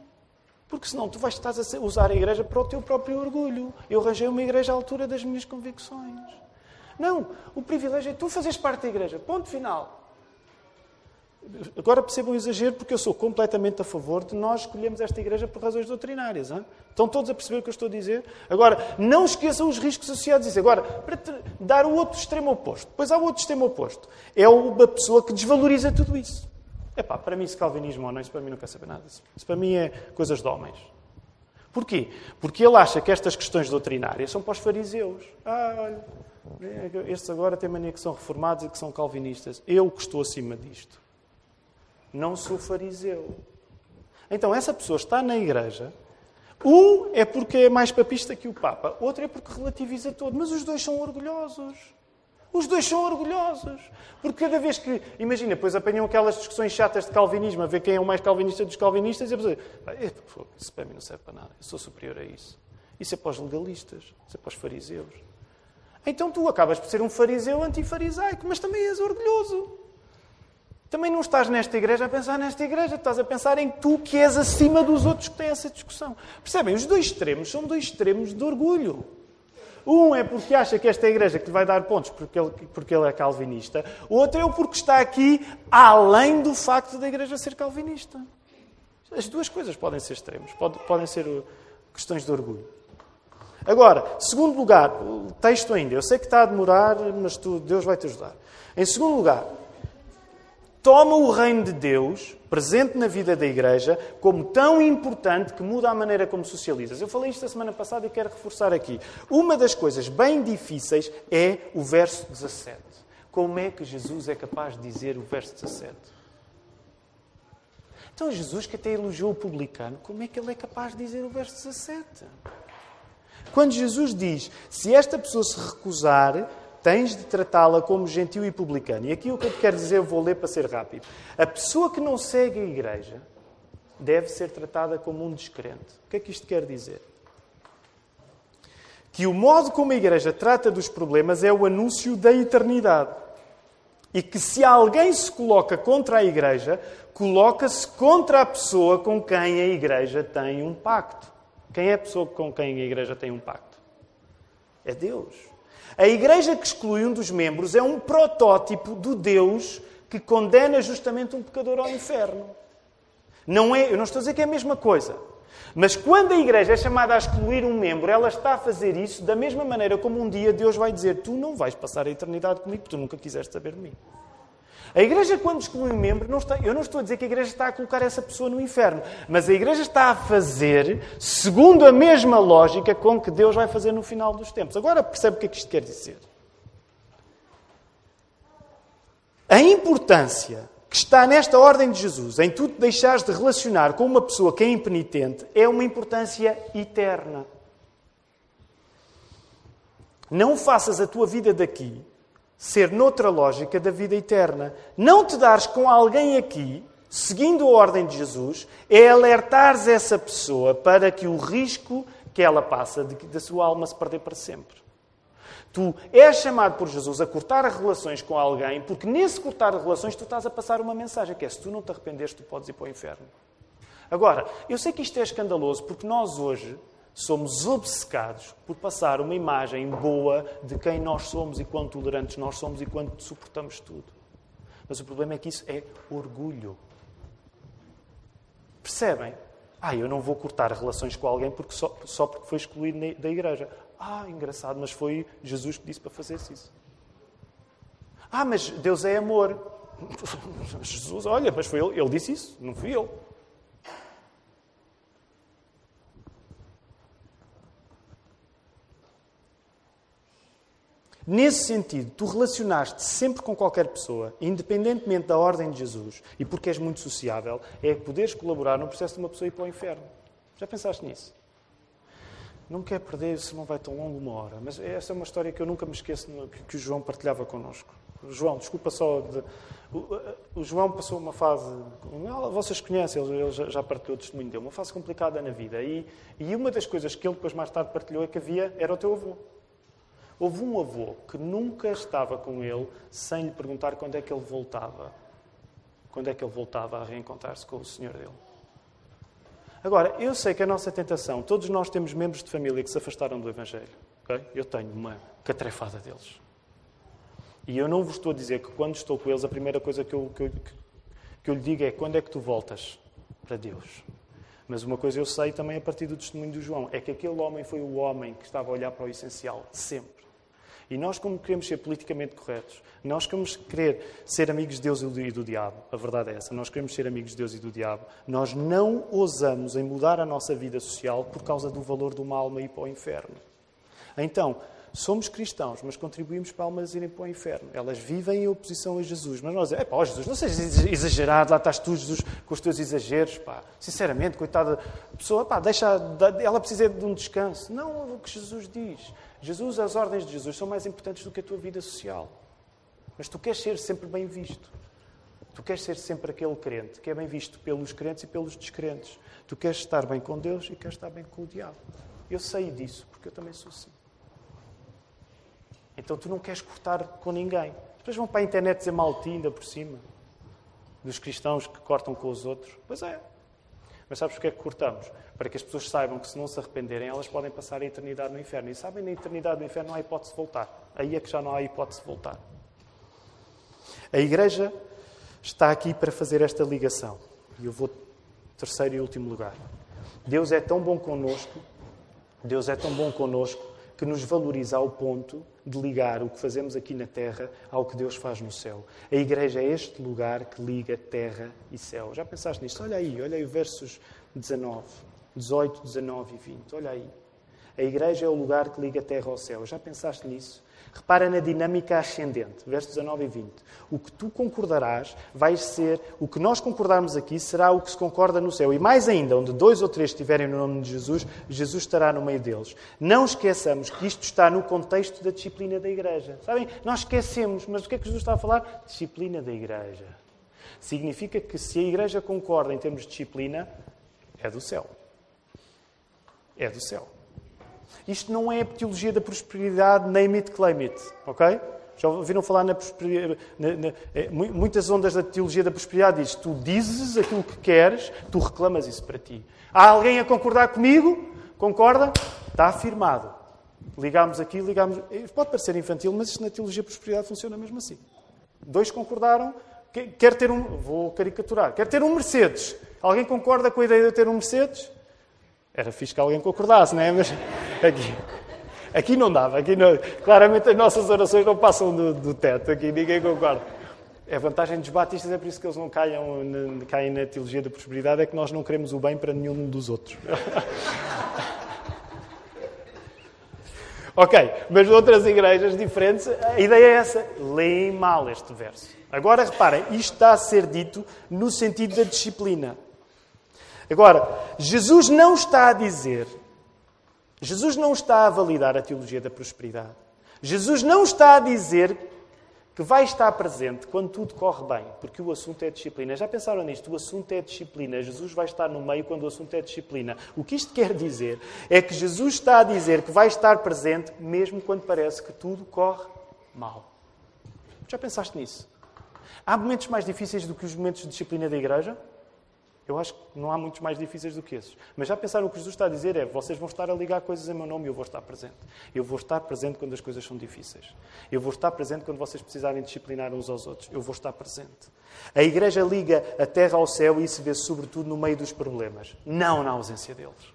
A: Porque senão tu vais estar a usar a igreja para o teu próprio orgulho. Eu arranjei uma igreja à altura das minhas convicções. Não, o privilégio é tu fazeres parte da igreja. Ponto final. Agora percebam o exagero, porque eu sou completamente a favor de nós escolhermos esta igreja por razões doutrinárias. Hein? Estão todos a perceber o que eu estou a dizer? Agora, não esqueçam os riscos associados a isso. Agora, para dar o outro extremo oposto. Depois há o outro extremo oposto. É uma pessoa que desvaloriza tudo isso. Epá, para mim, se calvinismo ou não, isso para mim não quer saber nada. Isso para mim é coisas de homens. Porquê? Porque ele acha que estas questões doutrinárias são para os fariseus. Ah, olha, estes agora têm mania que são reformados e que são calvinistas. Eu que estou acima disto. Não sou fariseu. Então, essa pessoa está na igreja. Um é porque é mais papista que o Papa, outro é porque relativiza todo. Mas os dois são orgulhosos. Os dois são orgulhosos. Porque cada vez que, imagina, depois apanham aquelas discussões chatas de calvinismo, a ver quem é o mais calvinista dos calvinistas, e a pessoa diz, isso para mim não serve para nada, eu sou superior a isso. Isso é para os legalistas, isso é para os fariseus. Então tu acabas por ser um fariseu antifarisaico, mas também és orgulhoso. Também não estás nesta igreja a pensar nesta igreja, estás a pensar em tu que és acima dos outros que têm essa discussão. Percebem? Os dois extremos são dois extremos de orgulho. Um é porque acha que esta é a igreja que lhe vai dar pontos porque ele, porque ele é calvinista. O outro é porque está aqui além do facto da igreja ser calvinista. As duas coisas podem ser extremos, podem ser uh, questões de orgulho. Agora, segundo lugar, o texto ainda, eu sei que está a demorar, mas tu, Deus vai te ajudar. Em segundo lugar, toma o reino de Deus, presente na vida da igreja, como tão importante que muda a maneira como socializas. Eu falei isto a semana passada e quero reforçar aqui. Uma das coisas bem difíceis é o verso 17. Como é que Jesus é capaz de dizer o verso 17? Então, Jesus, que até elogiou o publicano, como é que ele é capaz de dizer o verso 17? Quando Jesus diz: se esta pessoa se recusar, tens de tratá-la como gentil e publicano. E aqui o que eu quero dizer, vou ler para ser rápido. A pessoa que não segue a igreja deve ser tratada como um descrente. O que é que isto quer dizer? Que o modo como a igreja trata dos problemas é o anúncio da eternidade. E que se alguém se coloca contra a igreja, coloca-se contra a pessoa com quem a igreja tem um pacto. Quem é a pessoa com quem a igreja tem um pacto? É Deus. A igreja que exclui um dos membros é um protótipo do Deus que condena justamente um pecador ao inferno. Não é, eu não estou a dizer que é a mesma coisa. Mas quando a igreja é chamada a excluir um membro, ela está a fazer isso da mesma maneira como um dia Deus vai dizer: Tu não vais passar a eternidade comigo, porque tu nunca quiseste saber de mim. A igreja, quando exclui um membro, não está, eu não estou a dizer que a igreja está a colocar essa pessoa no inferno, mas a igreja está a fazer segundo a mesma lógica com que Deus vai fazer no final dos tempos. Agora percebe o que é que isto quer dizer? A importância que está nesta ordem de Jesus, em tu te deixares de relacionar com uma pessoa que é impenitente, é uma importância eterna. Não faças a tua vida daqui ser noutra lógica da vida eterna. Não te dares com alguém aqui, seguindo a ordem de Jesus, é alertares essa pessoa para que o risco que ela passa de da sua alma se perder para sempre. Tu és chamado por Jesus a cortar relações com alguém, porque nesse cortar relações tu estás a passar uma mensagem, que é se tu não te arrependeste, tu podes ir para o inferno. Agora, eu sei que isto é escandaloso, porque nós hoje somos obcecados por passar uma imagem boa de quem nós somos e quão tolerantes nós somos e quanto suportamos tudo. Mas o problema é que isso é orgulho. Percebem? Ah, eu não vou cortar relações com alguém porque só, só porque foi excluído da igreja. Ah, engraçado, mas foi Jesus que disse para fazer isso. Ah, mas Deus é amor. Jesus, olha, mas foi ele, ele disse isso, não fui eu. Nesse sentido, tu relacionaste sempre com qualquer pessoa, independentemente da ordem de Jesus, e porque és muito sociável, é poderes colaborar no processo de uma pessoa ir para o inferno. Já pensaste nisso? Não quer perder, se não vai tão longo, uma hora. Mas essa é uma história que eu nunca me esqueço que o João partilhava connosco. João, desculpa só. De, o, João passou uma fase. Vocês conhecem, ele, ele já partilhou o testemunho dele. Uma fase complicada na vida. E, e uma das coisas que ele depois mais tarde partilhou é que havia. Era o teu avô. Houve um avô que nunca estava com ele sem lhe perguntar quando é que ele voltava. Quando é que ele voltava a reencontrar-se com o Senhor dele. Agora, eu sei que a nossa tentação, todos nós temos membros de família que se afastaram do Evangelho. Okay? Eu tenho uma catrefada deles. E eu não vos estou a dizer que quando estou com eles, a primeira coisa que eu, que eu, que eu lhe digo é quando é que tu voltas para Deus. Mas uma coisa eu sei também a partir do testemunho do João, é que aquele homem foi o homem que estava a olhar para o essencial, sempre. E nós, como queremos ser politicamente corretos, nós queremos querer ser amigos de Deus e do diabo, a verdade é essa, nós queremos ser amigos de Deus e do diabo, nós não ousamos em mudar a nossa vida social por causa do valor de uma alma ir para o inferno. Então, somos cristãos, mas contribuímos para almas irem para o inferno. Elas vivem em oposição a Jesus. Mas nós dizemos, pá, Jesus, não sejas exagerado, lá estás tu, Jesus, com os teus exageros, pá. Sinceramente, coitada pessoa, pá, deixa, ela precisa de um descanso. Não é o que Jesus diz. Jesus, as ordens de Jesus são mais importantes do que a tua vida social. Mas tu queres ser sempre bem visto. Tu queres ser sempre aquele crente que é bem visto pelos crentes e pelos descrentes. Tu queres estar bem com Deus e queres estar bem com o diabo. Eu sei disso, porque eu também sou assim. Então tu não queres cortar com ninguém. Depois vão para a internet dizer malti ainda por cima. Dos cristãos que cortam com os outros. Pois é. Mas sabes porquê é que cortamos? Para que as pessoas saibam que se não se arrependerem, elas podem passar a eternidade no inferno. E sabem, na eternidade no inferno não há hipótese de voltar. Aí é que já não há hipótese de voltar. A Igreja está aqui para fazer esta ligação. E eu vou terceiro e último lugar. Deus é tão bom conosco, Deus é tão bom conosco, que nos valoriza ao ponto de ligar o que fazemos aqui na terra ao que Deus faz no céu. A igreja é este lugar que liga terra e céu. Já pensaste nisto? Olha aí, olha aí versos 19, 18, 19 e 20. Olha aí. A igreja é o lugar que liga a terra ao céu. Já pensaste nisso? Repara na dinâmica ascendente, versos 19 e 20. O que tu concordarás vai ser, o que nós concordarmos aqui será o que se concorda no céu. E mais ainda, onde dois ou três estiverem no nome de Jesus, Jesus estará no meio deles. Não esqueçamos que isto está no contexto da disciplina da igreja. Sabem? Nós esquecemos, mas o que é que Jesus está a falar? Disciplina da igreja. Significa que se a igreja concorda em termos de disciplina, é do céu. É do céu. Isto não é a teologia da prosperidade, name it, claim it. Ok? Já ouviram falar na prosperidade? Na, na, é, muitas ondas da teologia da prosperidade diz: tu dizes aquilo que queres, tu reclamas isso para ti. Há alguém a concordar comigo? Concorda? Está afirmado. Ligámos aqui, ligámos. Pode parecer infantil, mas isto na teologia da prosperidade funciona mesmo assim. Dois concordaram, quer ter um. Vou caricaturar. Quer ter um Mercedes. Alguém concorda com a ideia de ter um Mercedes? Era fixe que alguém concordasse, não é? Mas aqui, aqui não dava. Aqui não, claramente as nossas orações não passam do, do teto. Aqui ninguém concorda. A vantagem dos batistas é por isso que eles não caem na teologia da prosperidade, é que nós não queremos o bem para nenhum dos outros. ok, mas noutras igrejas diferentes, a ideia é essa. Leem mal este verso. Agora reparem, isto está a ser dito no sentido da disciplina. Agora, Jesus não está a dizer, Jesus não está a validar a teologia da prosperidade. Jesus não está a dizer que vai estar presente quando tudo corre bem, porque o assunto é disciplina. Já pensaram nisto? O assunto é disciplina. Jesus vai estar no meio quando o assunto é disciplina. O que isto quer dizer é que Jesus está a dizer que vai estar presente mesmo quando parece que tudo corre mal. Já pensaste nisso? Há momentos mais difíceis do que os momentos de disciplina da igreja? Eu acho que não há muitos mais difíceis do que esses. Mas já pensaram o que Jesus está a dizer é: vocês vão estar a ligar coisas em meu nome e eu vou estar presente. Eu vou estar presente quando as coisas são difíceis. Eu vou estar presente quando vocês precisarem disciplinar uns aos outros. Eu vou estar presente. A igreja liga a terra ao céu e isso vê-se sobretudo no meio dos problemas, não na ausência deles.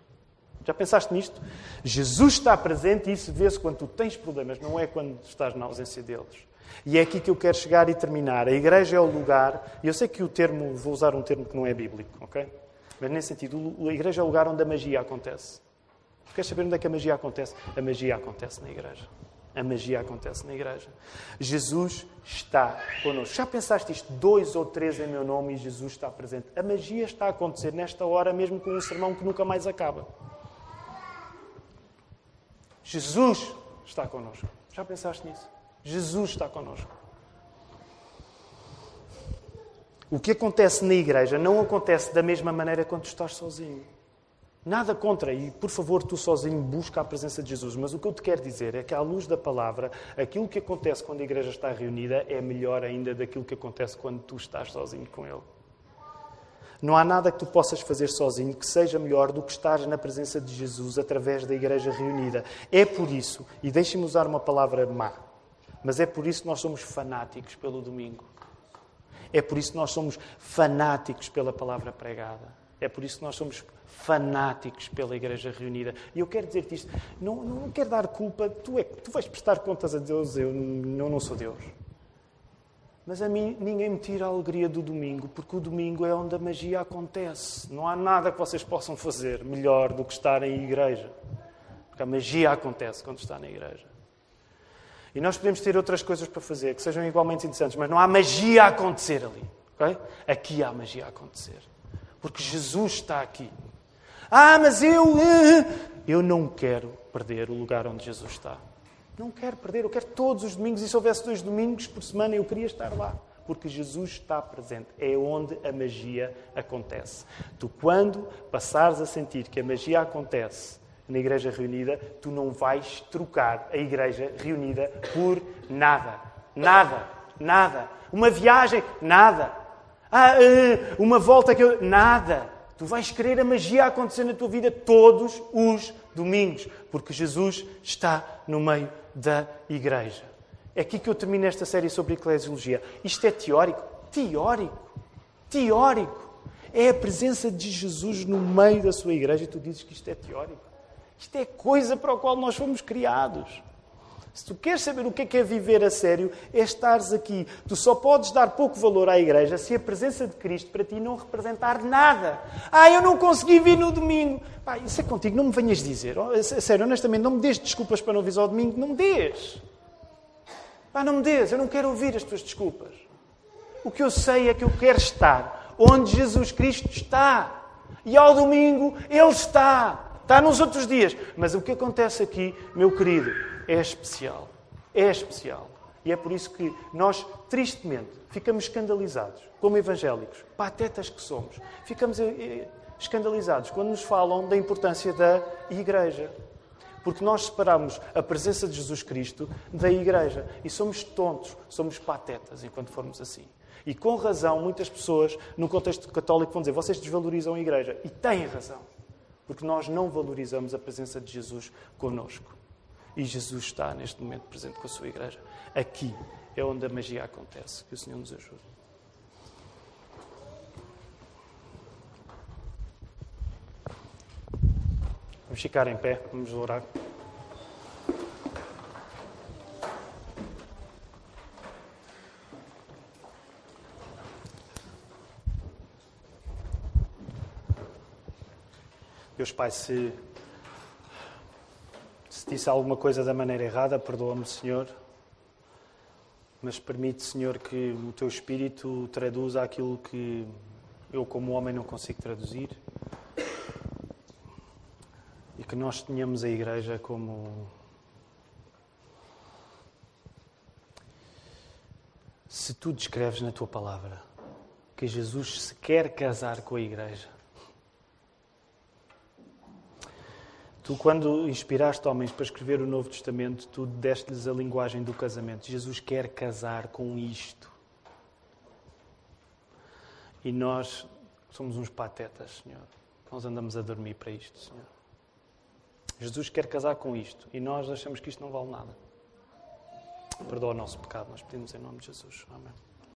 A: Já pensaste nisto? Jesus está presente e isso vê-se quando tu tens problemas, não é quando estás na ausência deles. E é aqui que eu quero chegar e terminar. A igreja é o lugar, e eu sei que o termo, vou usar um termo que não é bíblico, ok? Mas nesse sentido, a igreja é o lugar onde a magia acontece. Queres saber onde é que a magia acontece? A magia acontece na igreja. A magia acontece na igreja. Jesus está connosco. Já pensaste isto? Dois ou três em meu nome e Jesus está presente. A magia está a acontecer nesta hora, mesmo com um sermão que nunca mais acaba. Jesus está connosco. Já pensaste nisso? Jesus está connosco. O que acontece na igreja não acontece da mesma maneira quando estás sozinho. Nada contra, e por favor, tu sozinho busca a presença de Jesus. Mas o que eu te quero dizer é que, à luz da palavra, aquilo que acontece quando a igreja está reunida é melhor ainda daquilo que acontece quando tu estás sozinho com Ele. Não há nada que tu possas fazer sozinho que seja melhor do que estar na presença de Jesus através da igreja reunida. É por isso, e deixe-me usar uma palavra má, mas é por isso que nós somos fanáticos pelo domingo. É por isso que nós somos fanáticos pela palavra pregada. É por isso que nós somos fanáticos pela igreja reunida. E eu quero dizer-te isto, não, não quero dar culpa, tu, é, tu vais prestar contas a Deus, eu não, não sou Deus. Mas a mim ninguém me tira a alegria do domingo, porque o domingo é onde a magia acontece. Não há nada que vocês possam fazer melhor do que estar em igreja. Porque a magia acontece quando está na igreja. E nós podemos ter outras coisas para fazer que sejam igualmente interessantes, mas não há magia a acontecer ali. Okay? Aqui há magia a acontecer. Porque Jesus está aqui. Ah, mas eu. Eh, eu não quero perder o lugar onde Jesus está. Não quero perder, eu quero todos os domingos. E se houvesse dois domingos por semana, eu queria estar lá. Porque Jesus está presente. É onde a magia acontece. Tu, quando passares a sentir que a magia acontece na igreja reunida, tu não vais trocar a igreja reunida por nada. Nada. Nada. Uma viagem, nada. Ah, eh, uma volta que eu. Nada. Tu vais querer a magia acontecer na tua vida todos os domingos, porque Jesus está no meio da igreja. É aqui que eu termino esta série sobre eclesiologia. Isto é teórico? Teórico. Teórico. É a presença de Jesus no meio da sua igreja e tu dizes que isto é teórico. Isto é coisa para a qual nós fomos criados. Se tu queres saber o que é, que é viver a sério, é estares aqui. Tu só podes dar pouco valor à igreja se a presença de Cristo para ti não representar nada. Ah, eu não consegui vir no domingo. Pá, isso é contigo, não me venhas dizer. Oh, sério, honestamente, não me dês desculpas para não vir ao domingo. Não me dês. Pá, não me dês. Eu não quero ouvir as tuas desculpas. O que eu sei é que eu quero estar onde Jesus Cristo está. E ao domingo Ele está. Está nos outros dias. Mas o que acontece aqui, meu querido, é especial. É especial. E é por isso que nós, tristemente, ficamos escandalizados, como evangélicos, patetas que somos. Ficamos eh, eh, escandalizados quando nos falam da importância da igreja. Porque nós separamos a presença de Jesus Cristo da igreja. E somos tontos, somos patetas enquanto formos assim. E com razão, muitas pessoas, no contexto católico, vão dizer: vocês desvalorizam a igreja. E têm razão. Porque nós não valorizamos a presença de Jesus conosco. E Jesus está neste momento presente com a sua igreja. Aqui é onde a magia acontece. Que o Senhor nos ajude. Vamos ficar em pé, vamos orar. Deus Pai, se se disse alguma coisa da maneira errada, perdoa-me, Senhor. Mas permite, Senhor, que o teu Espírito traduza aquilo que eu, como homem, não consigo traduzir. E que nós tenhamos a Igreja como. Se tu descreves na tua palavra que Jesus se quer casar com a Igreja, Tu, quando inspiraste homens para escrever o Novo Testamento, tu deste-lhes a linguagem do casamento. Jesus quer casar com isto. E nós somos uns patetas, Senhor. Nós andamos a dormir para isto, Senhor. Jesus quer casar com isto e nós achamos que isto não vale nada. Perdoa o nosso pecado, nós pedimos em nome de Jesus. Amém.